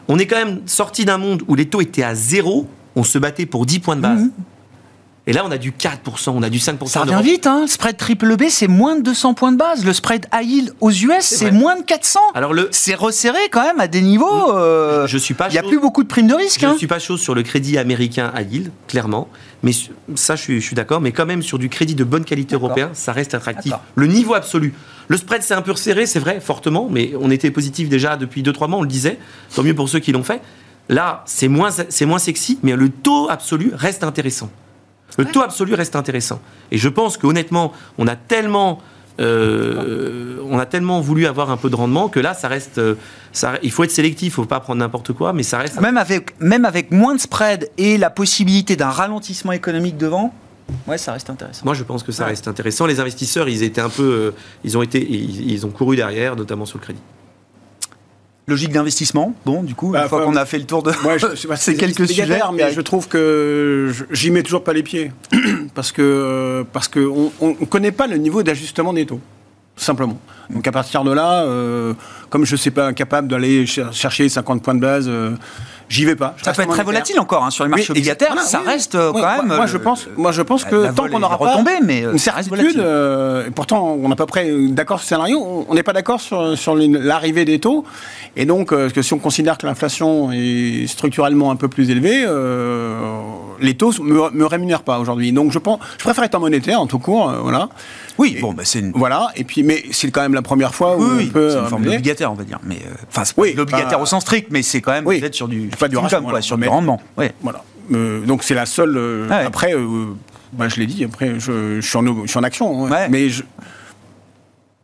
On est quand même sorti d'un monde où les taux étaient à zéro on se battait pour 10 points de base. Mhm. Et là, on a du 4%, on a du 5%. Ça revient vite, hein. Spread triple B, c'est moins de 200 points de base. Le spread high yield aux US, c'est moins de 400. Alors le, c'est resserré quand même à des niveaux. Euh, je suis pas. Il n'y a plus beaucoup de primes de risque. Je ne hein. suis pas chaud sur le crédit américain high yield, clairement. Mais ça, je suis, je suis d'accord. Mais quand même, sur du crédit de bonne qualité européen, ça reste attractif. Le niveau absolu. Le spread, c'est un peu resserré, c'est vrai, fortement. Mais on était positif déjà depuis 2-3 mois, on le disait. Tant mieux pour ceux qui l'ont fait. Là, c'est moins, c'est moins sexy, mais le taux absolu reste intéressant. Le taux absolu reste intéressant. Et je pense qu'honnêtement, on a tellement. Euh, on a tellement voulu avoir un peu de rendement que là, ça reste. Euh, ça, il faut être sélectif, il ne faut pas prendre n'importe quoi, mais ça reste. Même avec, même avec moins de spread et la possibilité d'un ralentissement économique devant, Ouais, ça reste intéressant. Moi, je pense que ça reste intéressant. Les investisseurs, ils étaient un peu, euh, ils ont été, ils, ont couru derrière, notamment sur le crédit. Logique d'investissement. Bon, du coup, une bah, fois qu'on a fait le tour de (laughs) ces quelques sujets, mais je trouve que j'y mets toujours pas les pieds (clears throat) parce que parce que on, connaît pas le niveau d'ajustement des taux, simplement. Donc à partir de là, euh, comme je ne suis pas capable d'aller chercher 50 points de base. Euh, J'y vais pas. ça peut être très volatile encore hein, sur les marchés obligataires. ça reste euh, quand même. Moi, je pense, moi, je pense que tant qu'on n'aura pas mais une certitude, euh, pourtant, on est à peu près d'accord sur ce scénario. On n'est pas d'accord sur, sur l'arrivée des taux. Et donc, euh, que si on considère que l'inflation est structurellement un peu plus élevée, les taux me, me rémunèrent pas aujourd'hui. Donc, je pense, je préfère être en monétaire, en tout court, voilà. Oui, bon, bah, c'est une... voilà. Et puis, mais c'est quand même la première fois où oui, on peut. C'est une forme d'obligataire, on va dire. Mais enfin, c'est oui, l'obligataire au sens strict, mais c'est quand même oui. sur du pas du quoi, sur du rendement. Voilà. Euh, donc c'est la seule. Euh, ah après, euh, bah, je l'ai dit. Après, je, je, suis, en, je, suis, en, action, hein. mais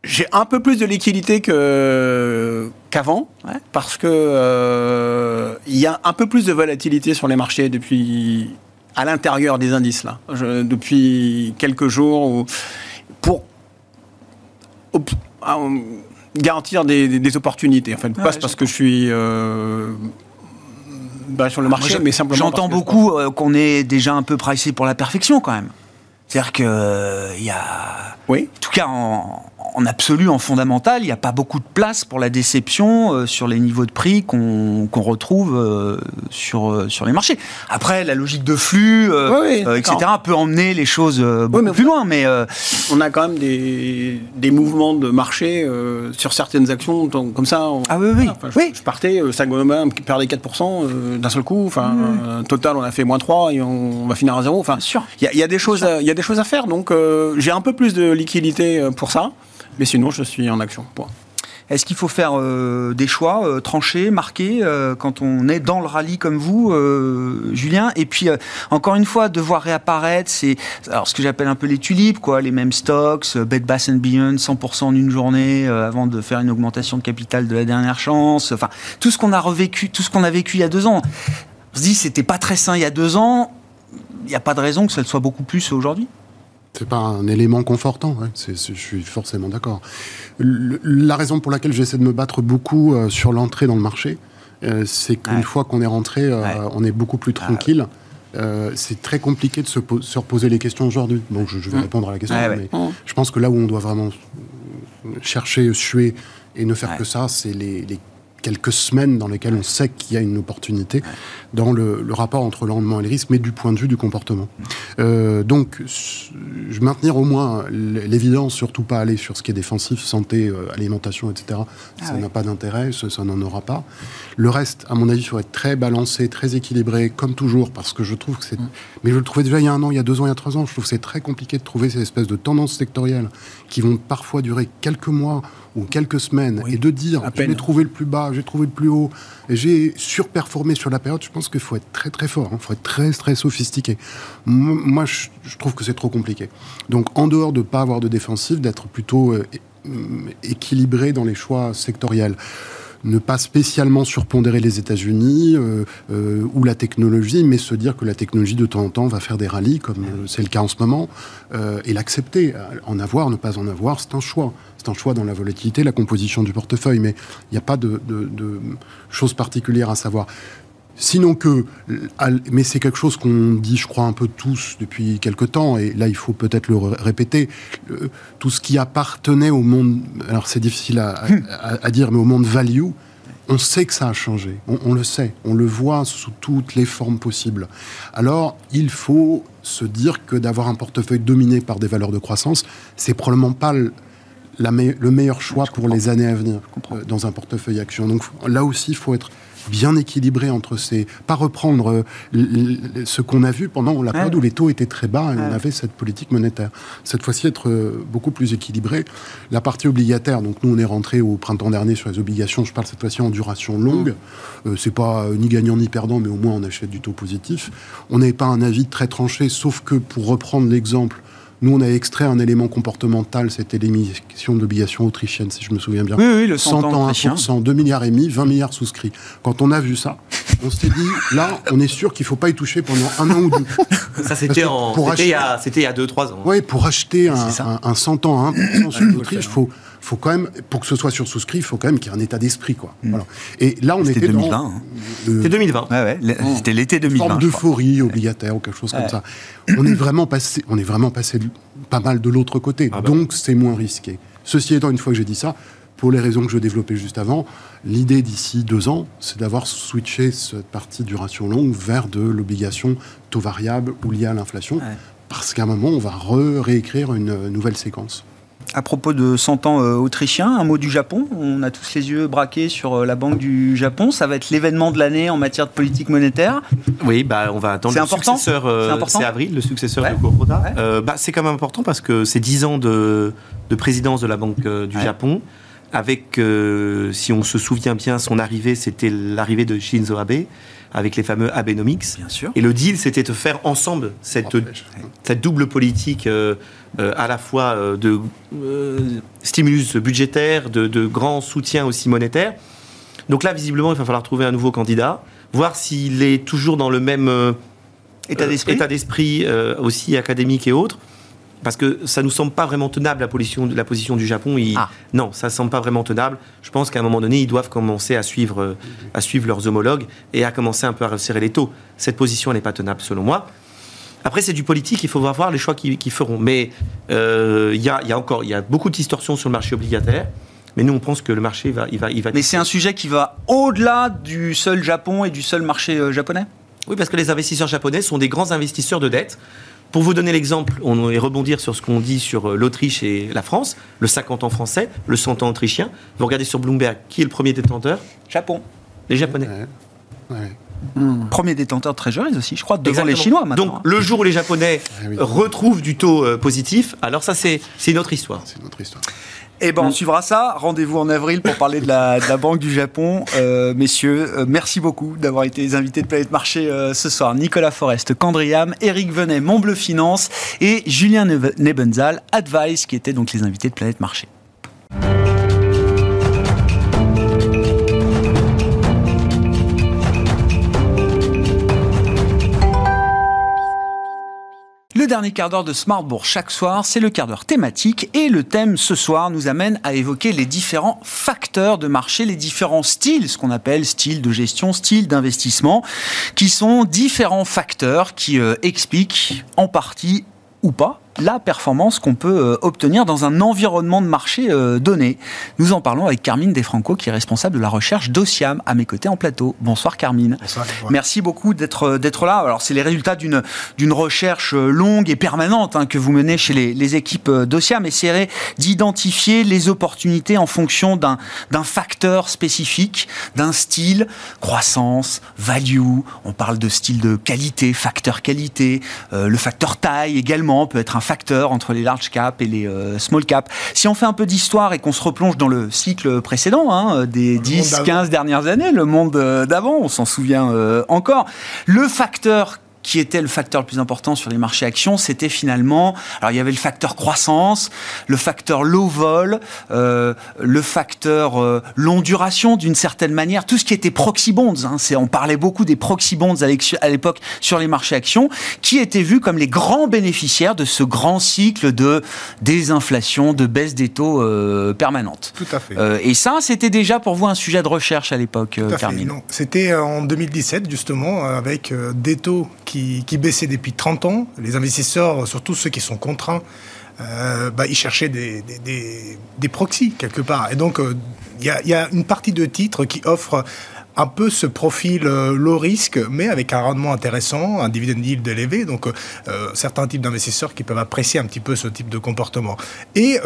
j'ai un peu plus de liquidité que qu'avant parce que il y a un peu plus de volatilité sur les marchés depuis à l'intérieur des indices là depuis quelques jours où, pour ah, garantir des, des, opportunités. En fait, pas parce que je suis bah, sur le marché, mais simplement. J'entends beaucoup euh, qu'on est déjà un peu pricé pour la perfection quand même. C'est-à-dire qu'il euh, y a. Oui. En tout cas, en, en absolu, en fondamental, il n'y a pas beaucoup de place pour la déception euh, sur les niveaux de prix qu'on retrouve euh, sur, euh, sur les marchés. Après, la logique de flux, etc., peut emmener les choses beaucoup plus loin. Mais on a quand même des, des mouvements de marché sur certaines actions comme ça. ah oui, oui. oui. Je, partais, Saint-Gobain perdait 4% d'un seul coup. Enfin, total, on a fait moins 3 et on, va finir à zéro. Enfin, il y, y, a des choses, il y a des choses à faire. Donc, j'ai un peu plus de liquidité pour ça. Mais sinon, je suis en action. Est-ce qu'il faut faire euh, des choix euh, tranchés, marqués, euh, quand on est dans le rallye comme vous, Julien? Et puis, encore une fois, de voir réapparaître, c'est ce que j'appelle un peu les tulipes, quoi, les mêmes stocks, Bed Bath Beyond, 100% en une journée, avant de faire une augmentation de capital de la dernière chance. Enfin, tout ce qu'on a revécu, tout ce qu'on a vécu il y a deux ans. On se dit, c'était pas très sain il y a deux ans. Il n'y a pas de raison que ça le soit beaucoup plus aujourd'hui c'est pas un élément confortant, je suis forcément d'accord. La raison pour laquelle j'essaie de me battre beaucoup euh, sur l'entrée dans le marché, euh, c'est qu'une fois qu'on est rentré, euh, on est beaucoup plus tranquille. c'est très compliqué de se, reposer les questions aujourd'hui. Donc je, vais mmh. répondre à la question, mais mmh. je pense que là où on doit vraiment chercher, suer et ne faire que ça, c'est les, les quelques semaines dans lesquelles on sait qu'il y a une opportunité dans le, rapport entre le rendement et le risque, mais du point de vue du comportement. Euh, donc, je maintenir au moins l'évidence, surtout pas aller sur ce qui est défensif, santé, euh, alimentation, etc. Ah ça n'a pas d'intérêt, ça, n'en aura pas. Le reste, à mon avis, il faut être très balancé, très équilibré, comme toujours, parce que je trouve que c'est... Mm. Mais je le trouvais déjà il y a un an, il y a deux ans, il y a trois ans, je trouve que c'est très compliqué de trouver ces espèces de tendances sectorielles qui vont parfois durer quelques mois ou quelques semaines, et de dire, j'ai trouvé le plus bas, j'ai trouvé le plus haut, et j'ai surperformé sur la période, je pense qu'il faut être très très fort, il hein. faut être très très sophistiqué. Moi, je, trouve que c'est trop compliqué. Donc, en dehors de ne pas avoir de défensif, d'être plutôt euh, équilibré dans les choix sectoriels ne pas spécialement surpondérer les États-Unis euh, euh, ou la technologie, mais se dire que la technologie de temps en temps va faire des rallyes, comme c'est le cas en ce moment, et l'accepter. En avoir, ne pas en avoir, c'est un choix c'est un choix dans la volatilité, la composition du portefeuille, mais il n'y a pas de, choses particulières à savoir. Sinon que, mais c'est quelque chose qu'on dit, je crois, un peu tous depuis quelque temps, et là il faut peut-être le répéter, tout ce qui appartenait au monde, alors c'est difficile à, dire, mais au monde value, on sait que ça a changé, on, on, le sait, on le voit sous toutes les formes possibles. Alors il faut se dire que d'avoir un portefeuille dominé par des valeurs de croissance, c'est probablement pas le, le meilleur choix pour les années à venir euh, dans un portefeuille action. Donc là aussi, il faut être bien équilibré entre ces... Pas reprendre euh, ce qu'on a vu pendant la période où les taux étaient très bas et on avait cette politique monétaire. Cette fois-ci, être euh, beaucoup plus équilibré. La partie obligataire, donc nous, on est rentré au printemps dernier sur les obligations. Je parle cette fois-ci en duration longue. Mmh. c'est pas ni gagnant ni perdant, mais au moins on achète du taux positif. On n'avait pas un avis très tranché, sauf que pour reprendre l'exemple nous, on a extrait un élément comportemental, c'était l'émission d'obligations autrichiennes, si je me souviens bien. Oui, oui, le 100, ans, 1%, 2 milliards émis, 20 milliards souscrits. Quand on a vu ça, on s'est dit, là, on est sûr qu'il ne faut pas y toucher pendant un an ou deux. (laughs) Ça, c'était il y a 2-3 ans. Oui, pour acheter un, un, 100 ans à 1% sur l'Autriche, il faut faut quand même, pour que ce soit sur souscrit, il faut quand même qu'il y ait un état d'esprit, quoi. Mm. Voilà. Et là, on était 2020, dans. Hein. C'était 2020. Ouais, ouais. C'était l'été 2020. Une forme d'euphorie obligataire ou quelque chose comme ça. On est vraiment passé, on est vraiment passé pas mal de l'autre côté. Ah bah. Donc, c'est moins risqué. Ceci étant, une fois que j'ai dit ça, pour les raisons que je développais juste avant, l'idée d'ici deux ans, c'est d'avoir switché cette partie duration longue vers de l'obligation taux variable ou liée à l'inflation, parce qu'à un moment, on va réécrire une nouvelle séquence. À propos de 100 ans euh, autrichien, un mot du Japon. On a tous les yeux braqués sur euh, la Banque du Japon. Ça va être l'événement de l'année en matière de politique monétaire. Oui, bah, on va attendre le important successeur. Euh, c'est avril, le successeur de Kuroda. bah, c'est quand même important parce que c'est 10 ans de, présidence de la Banque du Japon. Avec, si on se souvient bien, son arrivée, c'était l'arrivée de Shinzo Abe avec les fameux Abenomics. Bien sûr. Et le deal, c'était de faire ensemble cette, cette double politique euh, à la fois euh, de euh, stimulus budgétaire, de, de grand soutien aussi monétaire. Donc là, visiblement, il va falloir trouver un nouveau candidat, voir s'il est toujours dans le même état d'esprit, état d'esprit aussi académique et autres. Parce que ça ne nous semble pas vraiment tenable la position, la position du Japon. Ah. Non, ça ne semble pas vraiment tenable. Je pense qu'à un moment donné, ils doivent commencer à suivre, à suivre leurs homologues et à commencer un peu à resserrer les taux. Cette position n'est pas tenable selon moi. Après, c'est du politique, il faut voir les choix qu'ils feront. Mais euh, il y, a, encore y a beaucoup de distorsions sur le marché obligataire. Mais nous, on pense que le marché va. Il va, il va Mais c'est un sujet qui va au-delà du seul Japon et du seul marché euh, japonais? Oui, parce que les investisseurs japonais sont des grands investisseurs de dette. Pour vous donner l'exemple, on va rebondir sur ce qu'on dit sur euh, l'Autriche et la France, le 50 ans français, le 100 ans autrichien. Vous regardez sur Bloomberg, qui est le premier détenteur? Japon. Les Japonais. Hmm. Premier détenteur de treasuries aussi, je crois, devant les Chinois maintenant. Donc le jour où les Japonais ah retrouvent du taux euh, positif, alors ça c'est une autre histoire. C'est une autre histoire. Eh ben, on suivra ça. Rendez-vous en avril pour parler de la, Banque du Japon. Euh, messieurs, euh, merci beaucoup d'avoir été les invités de Planète Marché ce soir. Nicolas Forest, Candriam, Eric Venet, Montbleu Finance et Julien Nebenzal, Advice, qui étaient donc les invités de Planète Marché. Dernier quart d'heure de Smartbourg chaque soir, c'est le quart d'heure thématique et le thème ce soir nous amène à évoquer les différents facteurs de marché, les différents styles, ce qu'on appelle style de gestion, style d'investissement, qui sont différents facteurs qui euh, expliquent en partie ou pas la performance qu'on peut euh, obtenir dans un environnement de marché euh, donné. Nous en parlons avec Carmine Defranco, qui est responsable de la recherche d'Ociam, à mes côtés en plateau. Bonsoir Carmine. Bonsoir. Merci beaucoup d'être euh, d'être là. Alors c'est les résultats d'une recherche longue et permanente hein, que vous menez chez les, les équipes d'Ociam. Essayer d'identifier les opportunités en fonction d'un d'un facteur spécifique, d'un style, croissance, value. On parle de style de qualité, facteur qualité. le facteur taille également peut être un facteur entre les large cap et les euh, small cap. Si on fait un peu d'histoire et qu'on se replonge dans le cycle précédent, hein, des 10, 15 dernières années, le monde euh, d'avant, on s'en souvient euh, encore, le facteur qui était le facteur le plus important sur les marchés actions, c'était finalement, alors il y avait le facteur croissance, le facteur low vol, euh, le facteur euh, long duration d'une certaine manière, tout ce qui était proxy bonds. Hein, on parlait beaucoup des proxy bonds à l'époque sur les marchés actions, qui étaient vus comme les grands bénéficiaires de ce grand cycle de désinflation, de baisse des taux euh, permanente. Tout à fait. et ça, c'était déjà pour vous un sujet de recherche à l'époque, Carmine. C'était en 2017 justement avec des taux qui, baissait depuis 30 ans. Les investisseurs, surtout ceux qui sont contraints, euh, bah, ils cherchaient des, des, proxys quelque part. Et donc, euh, il y, a une partie de titres qui offrent un peu ce profil euh, low risque, mais avec un rendement intéressant, un dividend yield élevé. Donc, certains types d'investisseurs qui peuvent apprécier un petit peu ce type de comportement. Et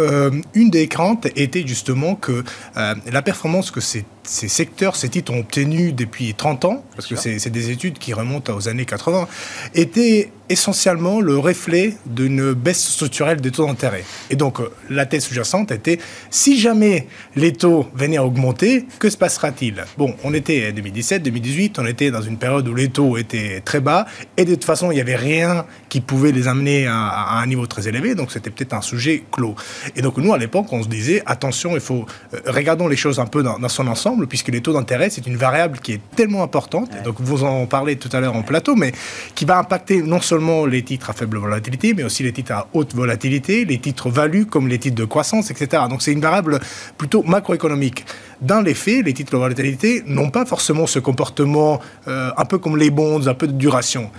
une des craintes était justement que la performance que ces ces secteurs, ces titres ont obtenu depuis 30 ans, parce que c'est des études qui remontent aux années 80, étaient essentiellement le reflet d'une baisse structurelle des taux d'intérêt. Et donc, euh, la thèse sous-jacente était, si jamais les taux venaient à augmenter, que se passera-t-il? Bon, on était en 2017, 2018, on était dans une période où les taux étaient très bas, et de toute façon, il n'y avait rien qui pouvait les amener à, un niveau très élevé, donc c'était peut-être un sujet clos. Et donc, nous, à l'époque, on se disait, attention, il faut, euh, regardons les choses un peu dans son ensemble, puisque les taux d'intérêt, c'est une variable qui est tellement importante, donc vous en parlez tout à l'heure en plateau, mais qui va impacter non seulement les titres à faible volatilité, mais aussi les titres à haute volatilité, les titres value comme les titres de croissance, etc. Donc c'est une variable plutôt macroéconomique. Dans les faits, les titres de volatilité n'ont pas forcément ce comportement euh, un peu comme les bonds, un peu de duration.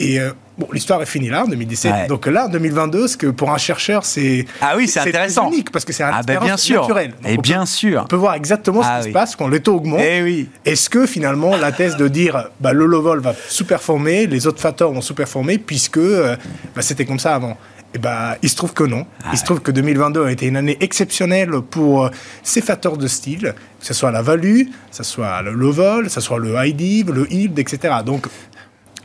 Et euh, Bon, l'histoire est finie là, en 2017. Donc là, en 2022, ce que pour un chercheur, c'est ah oui, c'est intéressant, unique parce que c'est un ah ben bien sûr. naturel. et bien sûr, on peut voir exactement ce ah qui se passe quand le taux augmente. Et eh oui. Est-ce que finalement la thèse de dire bah, le low vol va sous-performer, les autres facteurs vont sous-performer puisque euh, bah, c'était comme ça avant. Eh ben, il se trouve que non. Ah il se trouve que 2022 a été une année exceptionnelle pour euh, ces facteurs de style, que ce soit la value, que ce soit le vol, que ce soit le high div, le yield, etc. Donc,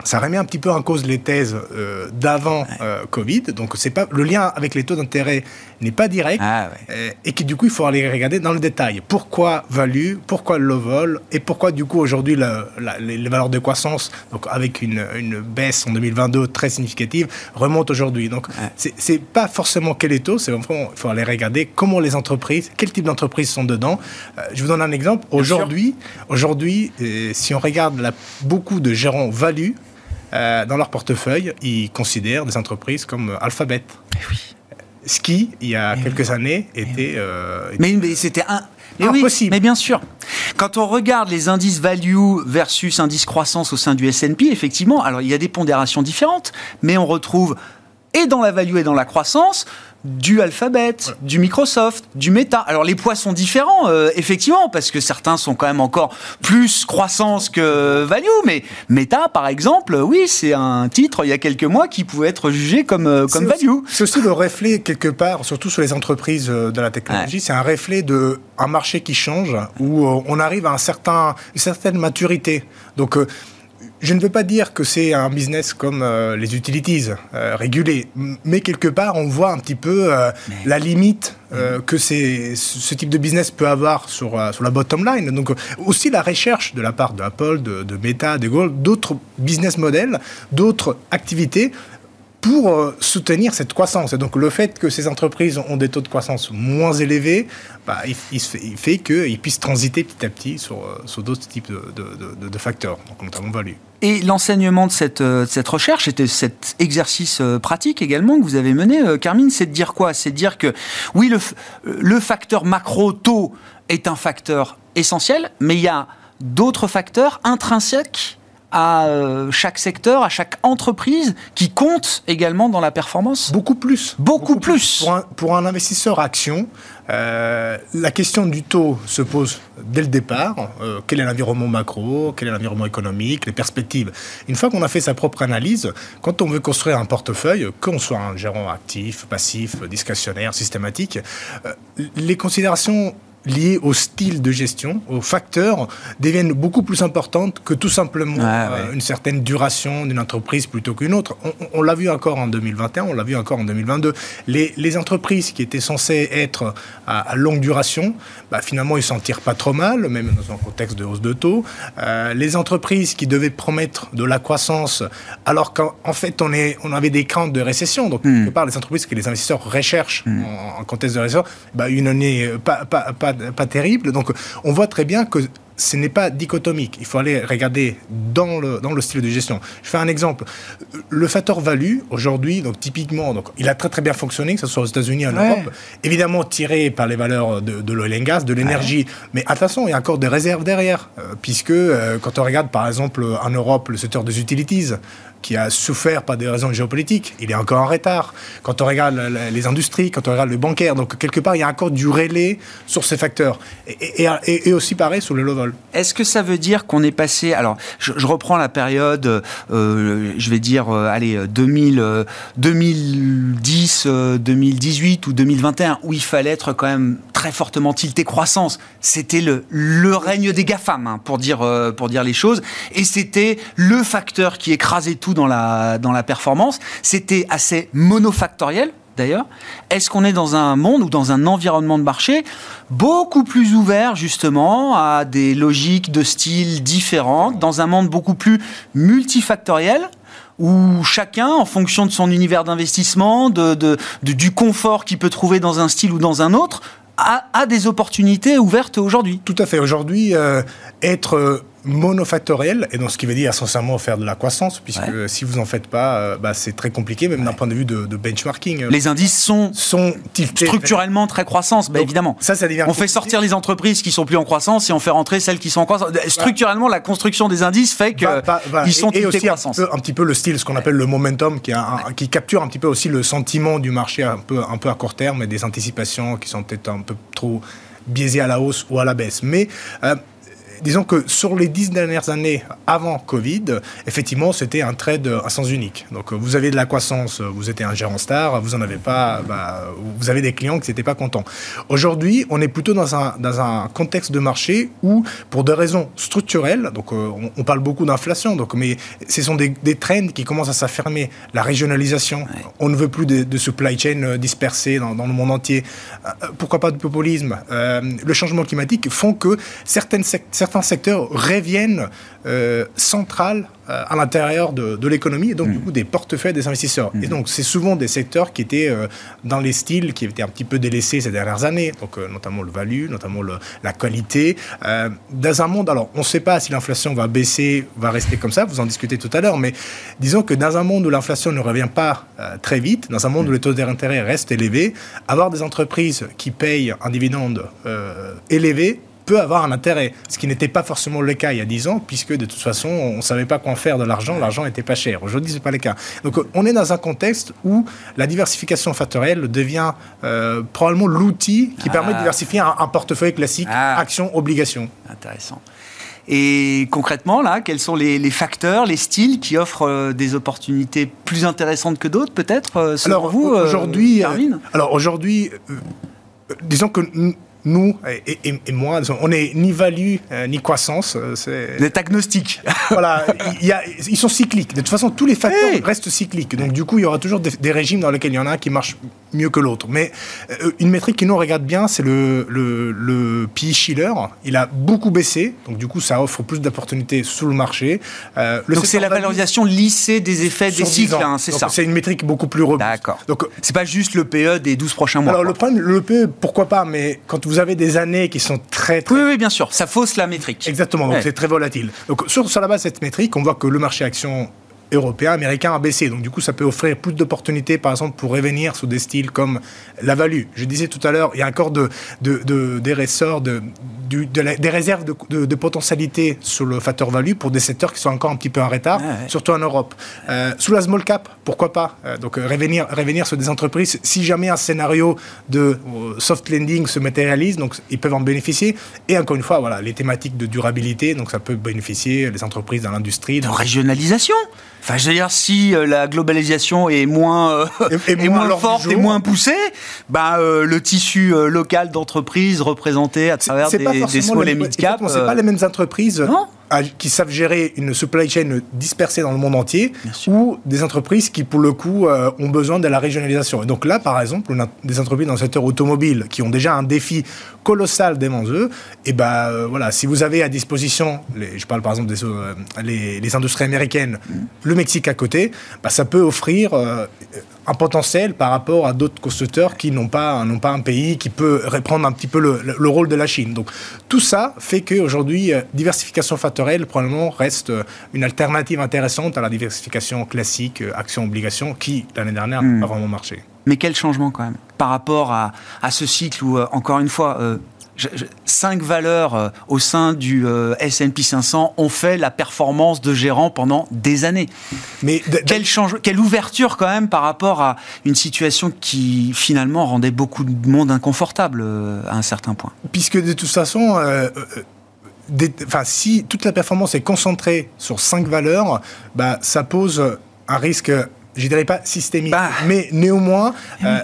ça remet un petit peu en cause les thèses euh, d'avant euh, Covid. Donc, c'est pas le lien avec les taux d'intérêt n'est pas direct ah, euh, et qui du coup il faut aller regarder dans le détail. Pourquoi value, pourquoi le low vol et pourquoi du coup aujourd'hui les, valeurs de croissance, donc avec une, une, baisse en 2022 très significative, remontent aujourd'hui. Donc, c'est pas forcément quel est taux, c'est vraiment il faut aller regarder comment les entreprises, quel type d'entreprises sont dedans. je vous donne un exemple. Aujourd'hui, aujourd'hui, si on regarde la, beaucoup de gérants value euh, dans leur portefeuille, ils considèrent des entreprises comme Alphabet. Eh oui. Ce qui, il y a eh quelques années, eh était. Euh, mais, c'était un. impossible. mais bien sûr. Quand on regarde les indices value versus indices croissance au sein du S&P, effectivement, alors il y a des pondérations différentes, mais on retrouve et dans la value et dans la croissance du Alphabet, du Microsoft, du Meta. Alors les poids sont différents, euh, effectivement, parce que certains sont quand même encore plus croissance que value, mais Meta, par exemple, oui, c'est un titre il y a quelques mois qui pouvait être jugé comme, euh, comme value. C'est aussi le reflet, quelque part, surtout sur les entreprises euh, de la technologie, c'est un reflet d'un marché qui change, où on arrive à un certain, une certaine maturité. Donc je ne veux pas dire que c'est un business comme euh, les utilities euh, régulés, mais quelque part, on voit un petit peu euh, la limite que ce type de business peut avoir sur, sur la bottom line. Donc, aussi la recherche de la part d'Apple, de, de Meta, de Google, d'autres business models, d'autres activités pour euh, soutenir cette croissance. Et donc le fait que ces entreprises ont des taux de croissance moins élevés, bah, il, fait, qu'ils puissent transiter petit à petit sur, euh, sur d'autres types de, facteurs, donc notamment value. Et l'enseignement de cette, euh, recherche, c'était cet exercice pratique également que vous avez mené, Carmine, c'est de dire quoi? C'est de dire que oui, le facteur macro-taux est un facteur essentiel, mais il y a d'autres facteurs intrinsèques à euh, chaque secteur, à chaque entreprise qui compte également dans la performance Beaucoup plus. Beaucoup, plus. Pour, un, investisseur action, euh, la question du taux se pose dès le départ. Euh, quel est l'environnement macro? Quel est l'environnement économique? Les perspectives Une fois qu'on a fait sa propre analyse, quand on veut construire un portefeuille, qu'on soit un gérant actif, passif, discrétionnaire, systématique, les considérations liées au style de gestion, aux facteurs, deviennent beaucoup plus importantes que tout simplement euh, une certaine duration d'une entreprise plutôt qu'une autre. On, l'a vu encore en 2021, on l'a vu encore en 2022. Les, les, entreprises qui étaient censées être à, longue duration, bah, finalement, ils s'en tirent pas trop mal, même dans un contexte de hausse de taux. Euh, les entreprises qui devaient promettre de la croissance, alors qu'en fait, on, est, on avait des craintes de récession. Donc, hmm. quelque part, les entreprises que les investisseurs recherchent hmm. en, contexte de récession, bah, une année pas, pas, pas pas terrible. Donc on voit très bien que ce n'est pas dichotomique. Il faut aller regarder dans le, dans le style de gestion. Je fais un exemple. Le facteur value, aujourd'hui, donc typiquement, donc, il a très très bien fonctionné, que ce soit aux États-Unis en Europe, évidemment tiré par les valeurs de, de l'oil and gas, de l'énergie. Mais attention, il y a encore des réserves derrière, euh, puisque euh, quand on regarde par exemple en Europe le secteur des utilities, qui a souffert par des raisons géopolitiques. Il est encore en retard. Quand on regarde les industries, quand on regarde le bancaire, donc quelque part, il y a encore du relais sur ces facteurs. Et, aussi pareil sur le low vol. Est-ce que ça veut dire qu'on est passé... Alors, je, reprends la période, euh, je vais dire, euh, allez, 2000, 2010, 2018 ou 2021, où il fallait être quand même très fortement tilté croissance. C'était le, le règne des GAFAM, hein, pour, dire, euh, pour dire les choses. Et c'était le facteur qui écrasait tout dans la, dans la performance. C'était assez monofactoriel, d'ailleurs. Est-ce qu'on est dans un monde ou dans un environnement de marché beaucoup plus ouvert justement à des logiques de style différentes, dans un monde beaucoup plus multifactoriel où chacun, en fonction de son univers d'investissement, de, du confort qu'il peut trouver dans un style ou dans un autre, a, des opportunités ouvertes aujourd'hui? Tout à fait. Aujourd'hui, euh, être euh, monofactoriel, et donc ce qui veut dire essentiellement faire de la croissance, puisque si vous en faites pas, euh, bah, c'est très compliqué, même d'un point de vue de, benchmarking. Les indices sont, sont structurellement très croissance, bah, évidemment. Ça, ça on fait sortir les entreprises qui sont plus en croissance et on fait rentrer celles qui sont en croissance. Structurellement, la construction des indices fait qu'ils sont et, aussi croissance. Un, peu, un petit peu le style, ce qu'on appelle le momentum, qui, qui capture un petit peu aussi le sentiment du marché un peu, un peu à court terme et des anticipations qui sont peut-être un peu trop biaisées à la hausse ou à la baisse. Mais euh, disons que sur les dix dernières années avant Covid, effectivement, c'était un trade à sens unique. Donc, vous avez de la croissance, vous étiez un gérant star, vous en avez pas, bah, vous avez des clients qui n'étaient pas contents. Aujourd'hui, on est plutôt dans un, dans un contexte de marché où, pour des raisons structurelles, donc euh, on, parle beaucoup d'inflation, donc, mais ce sont des, des trends qui commencent à s'affirmer. La régionalisation, on ne veut plus de, supply chain euh, dispersées dans, dans, le monde entier. Euh, pourquoi pas de populisme? Le changement climatique font que certaines, certaines certains secteurs reviennent euh, centrales euh, à l'intérieur de, l'économie et donc du mm. coup des portefeuilles des investisseurs. Et mm. donc c'est souvent des secteurs qui étaient euh, dans les styles qui étaient un petit peu délaissés ces dernières années, donc notamment le value, notamment la qualité. dans un monde, alors on ne sait pas si l'inflation va baisser, va rester comme ça, vous en discutez tout à l'heure, mais disons que dans un monde où l'inflation ne revient pas très vite, dans un monde où mm. les taux d'intérêt restent élevés, avoir des entreprises qui payent un dividende élevé peut avoir un intérêt, ce qui n'était pas forcément le cas il y a 10 ans, puisque de toute façon, on ne savait pas quoi faire de l'argent, l'argent n'était pas cher. Aujourd'hui, ce n'est pas le cas. Donc, on est dans un contexte où la diversification factorielle devient euh, probablement l'outil qui permet de ah. diversifier un, portefeuille classique, ah. actions, obligations. Intéressant. Et concrètement, là, quels sont les, facteurs, les styles qui offrent euh, des opportunités plus intéressantes que d'autres, peut-être, euh, selon alors, vous, aujourd'hui, Alors aujourd'hui, disons que nous et, moi, on n'est ni value euh, ni croissance. Euh, c'est agnostique. (laughs) voilà, ils sont cycliques. De toute façon, tous les facteurs restent cycliques. Donc, du coup, il y aura toujours des, régimes dans lesquels il y en a un qui marche mieux que l'autre. Mais euh, une métrique qui nous regarde bien, c'est le, le, le PI Schiller. Il a beaucoup baissé. Donc, du coup, ça offre plus d'opportunités sous le marché. donc, c'est la valorisation lissée des effets des cycles, hein, c'est ça. C'est une métrique beaucoup plus robuste. D'accord. Donc, c'est pas juste le PE des 12 prochains mois. Alors, le problème, le PE, pourquoi pas, mais quand vous avez des années qui sont très, très... Oui, oui, bien sûr, ça fausse la métrique. Exactement, donc c'est très volatile. Donc sur, sur la base de cette métrique, on voit que le marché action européen, américain a baissé. Donc du coup, ça peut offrir plus d'opportunités, par exemple, pour revenir sous des styles comme la value. Je disais tout à l'heure, il y a encore de, de, des ressorts, de, des réserves de, potentialité sur le facteur value pour des secteurs qui sont encore un petit peu en retard, surtout en Europe. Euh, sous la small cap, pourquoi pas? Euh, Donc euh, revenir, revenir sur des entreprises, si jamais un scénario de soft lending se matérialise, donc ils peuvent en bénéficier. Et encore une fois, voilà, les thématiques de durabilité, donc ça peut bénéficier les entreprises dans l'industrie. De régionalisation Enfin, je veux dire, si euh, la globalisation est moins, euh, (laughs) moins, forte et moins poussée, bah, euh, le tissu local d'entreprises représenté à travers des, des small et mid cap. C'est pas les mêmes entreprises. Non qui savent gérer une supply chain dispersée dans le monde entier, ou des entreprises qui, pour le coup, euh, ont besoin de la régionalisation. Et donc là, par exemple, on a des entreprises dans le secteur automobile qui ont déjà un défi colossal devant eux. Et ben euh, voilà, si vous avez à disposition, les, je parle par exemple des euh, les, industries américaines, mm. le Mexique à côté, bah, ça peut offrir un potentiel par rapport à d'autres constructeurs qui n'ont pas, n'ont pas un pays qui peut reprendre un petit peu le, rôle de la Chine. Donc tout ça fait qu'aujourd'hui, euh, diversification factorielle probablement reste euh, une alternative intéressante à la diversification classique, euh, action-obligation, qui l'année dernière n'a hmm. pas vraiment marché. Mais quel changement quand même par rapport à, à ce cycle où, encore une fois, cinq valeurs euh, au sein du euh, S&P 500 ont fait la performance de gérant pendant des années. Mais quelle, change, quelle ouverture quand même par rapport à une situation qui finalement rendait beaucoup de monde inconfortable euh, à un certain point. Puisque de toute façon. enfin, si toute la performance est concentrée sur cinq valeurs, bah, ça pose un risque, je dirais pas systémique, bah. mais néanmoins,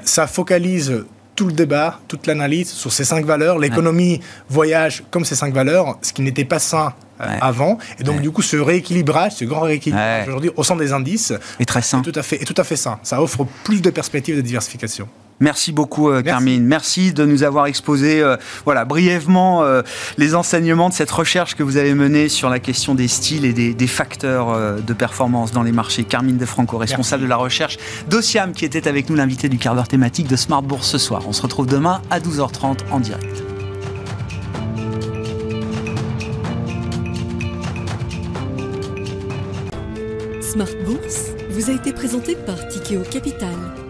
ça focalise tout le débat, toute l'analyse sur ces cinq valeurs. L'économie voyage comme ces cinq valeurs, ce qui n'était pas sain euh, avant. Et donc, du coup, ce rééquilibrage, ce grand rééquilibrage aujourd'hui au sein des indices est très sain. tout à fait, est tout à fait sain. Ça offre plus de perspectives de diversification. Merci beaucoup, euh, Carmine. Merci de nous avoir exposé euh, voilà, brièvement euh, les enseignements de cette recherche que vous avez menée sur la question des styles et des, facteurs de performance dans les marchés. Carmine Defranco, responsable de la recherche d'Ociam, qui était avec nous l'invité du quart d'heure thématique de Smart Bourse ce soir. On se retrouve demain à 12h30 en direct. Smart Bourse vous a été présenté par Tikeo Capital.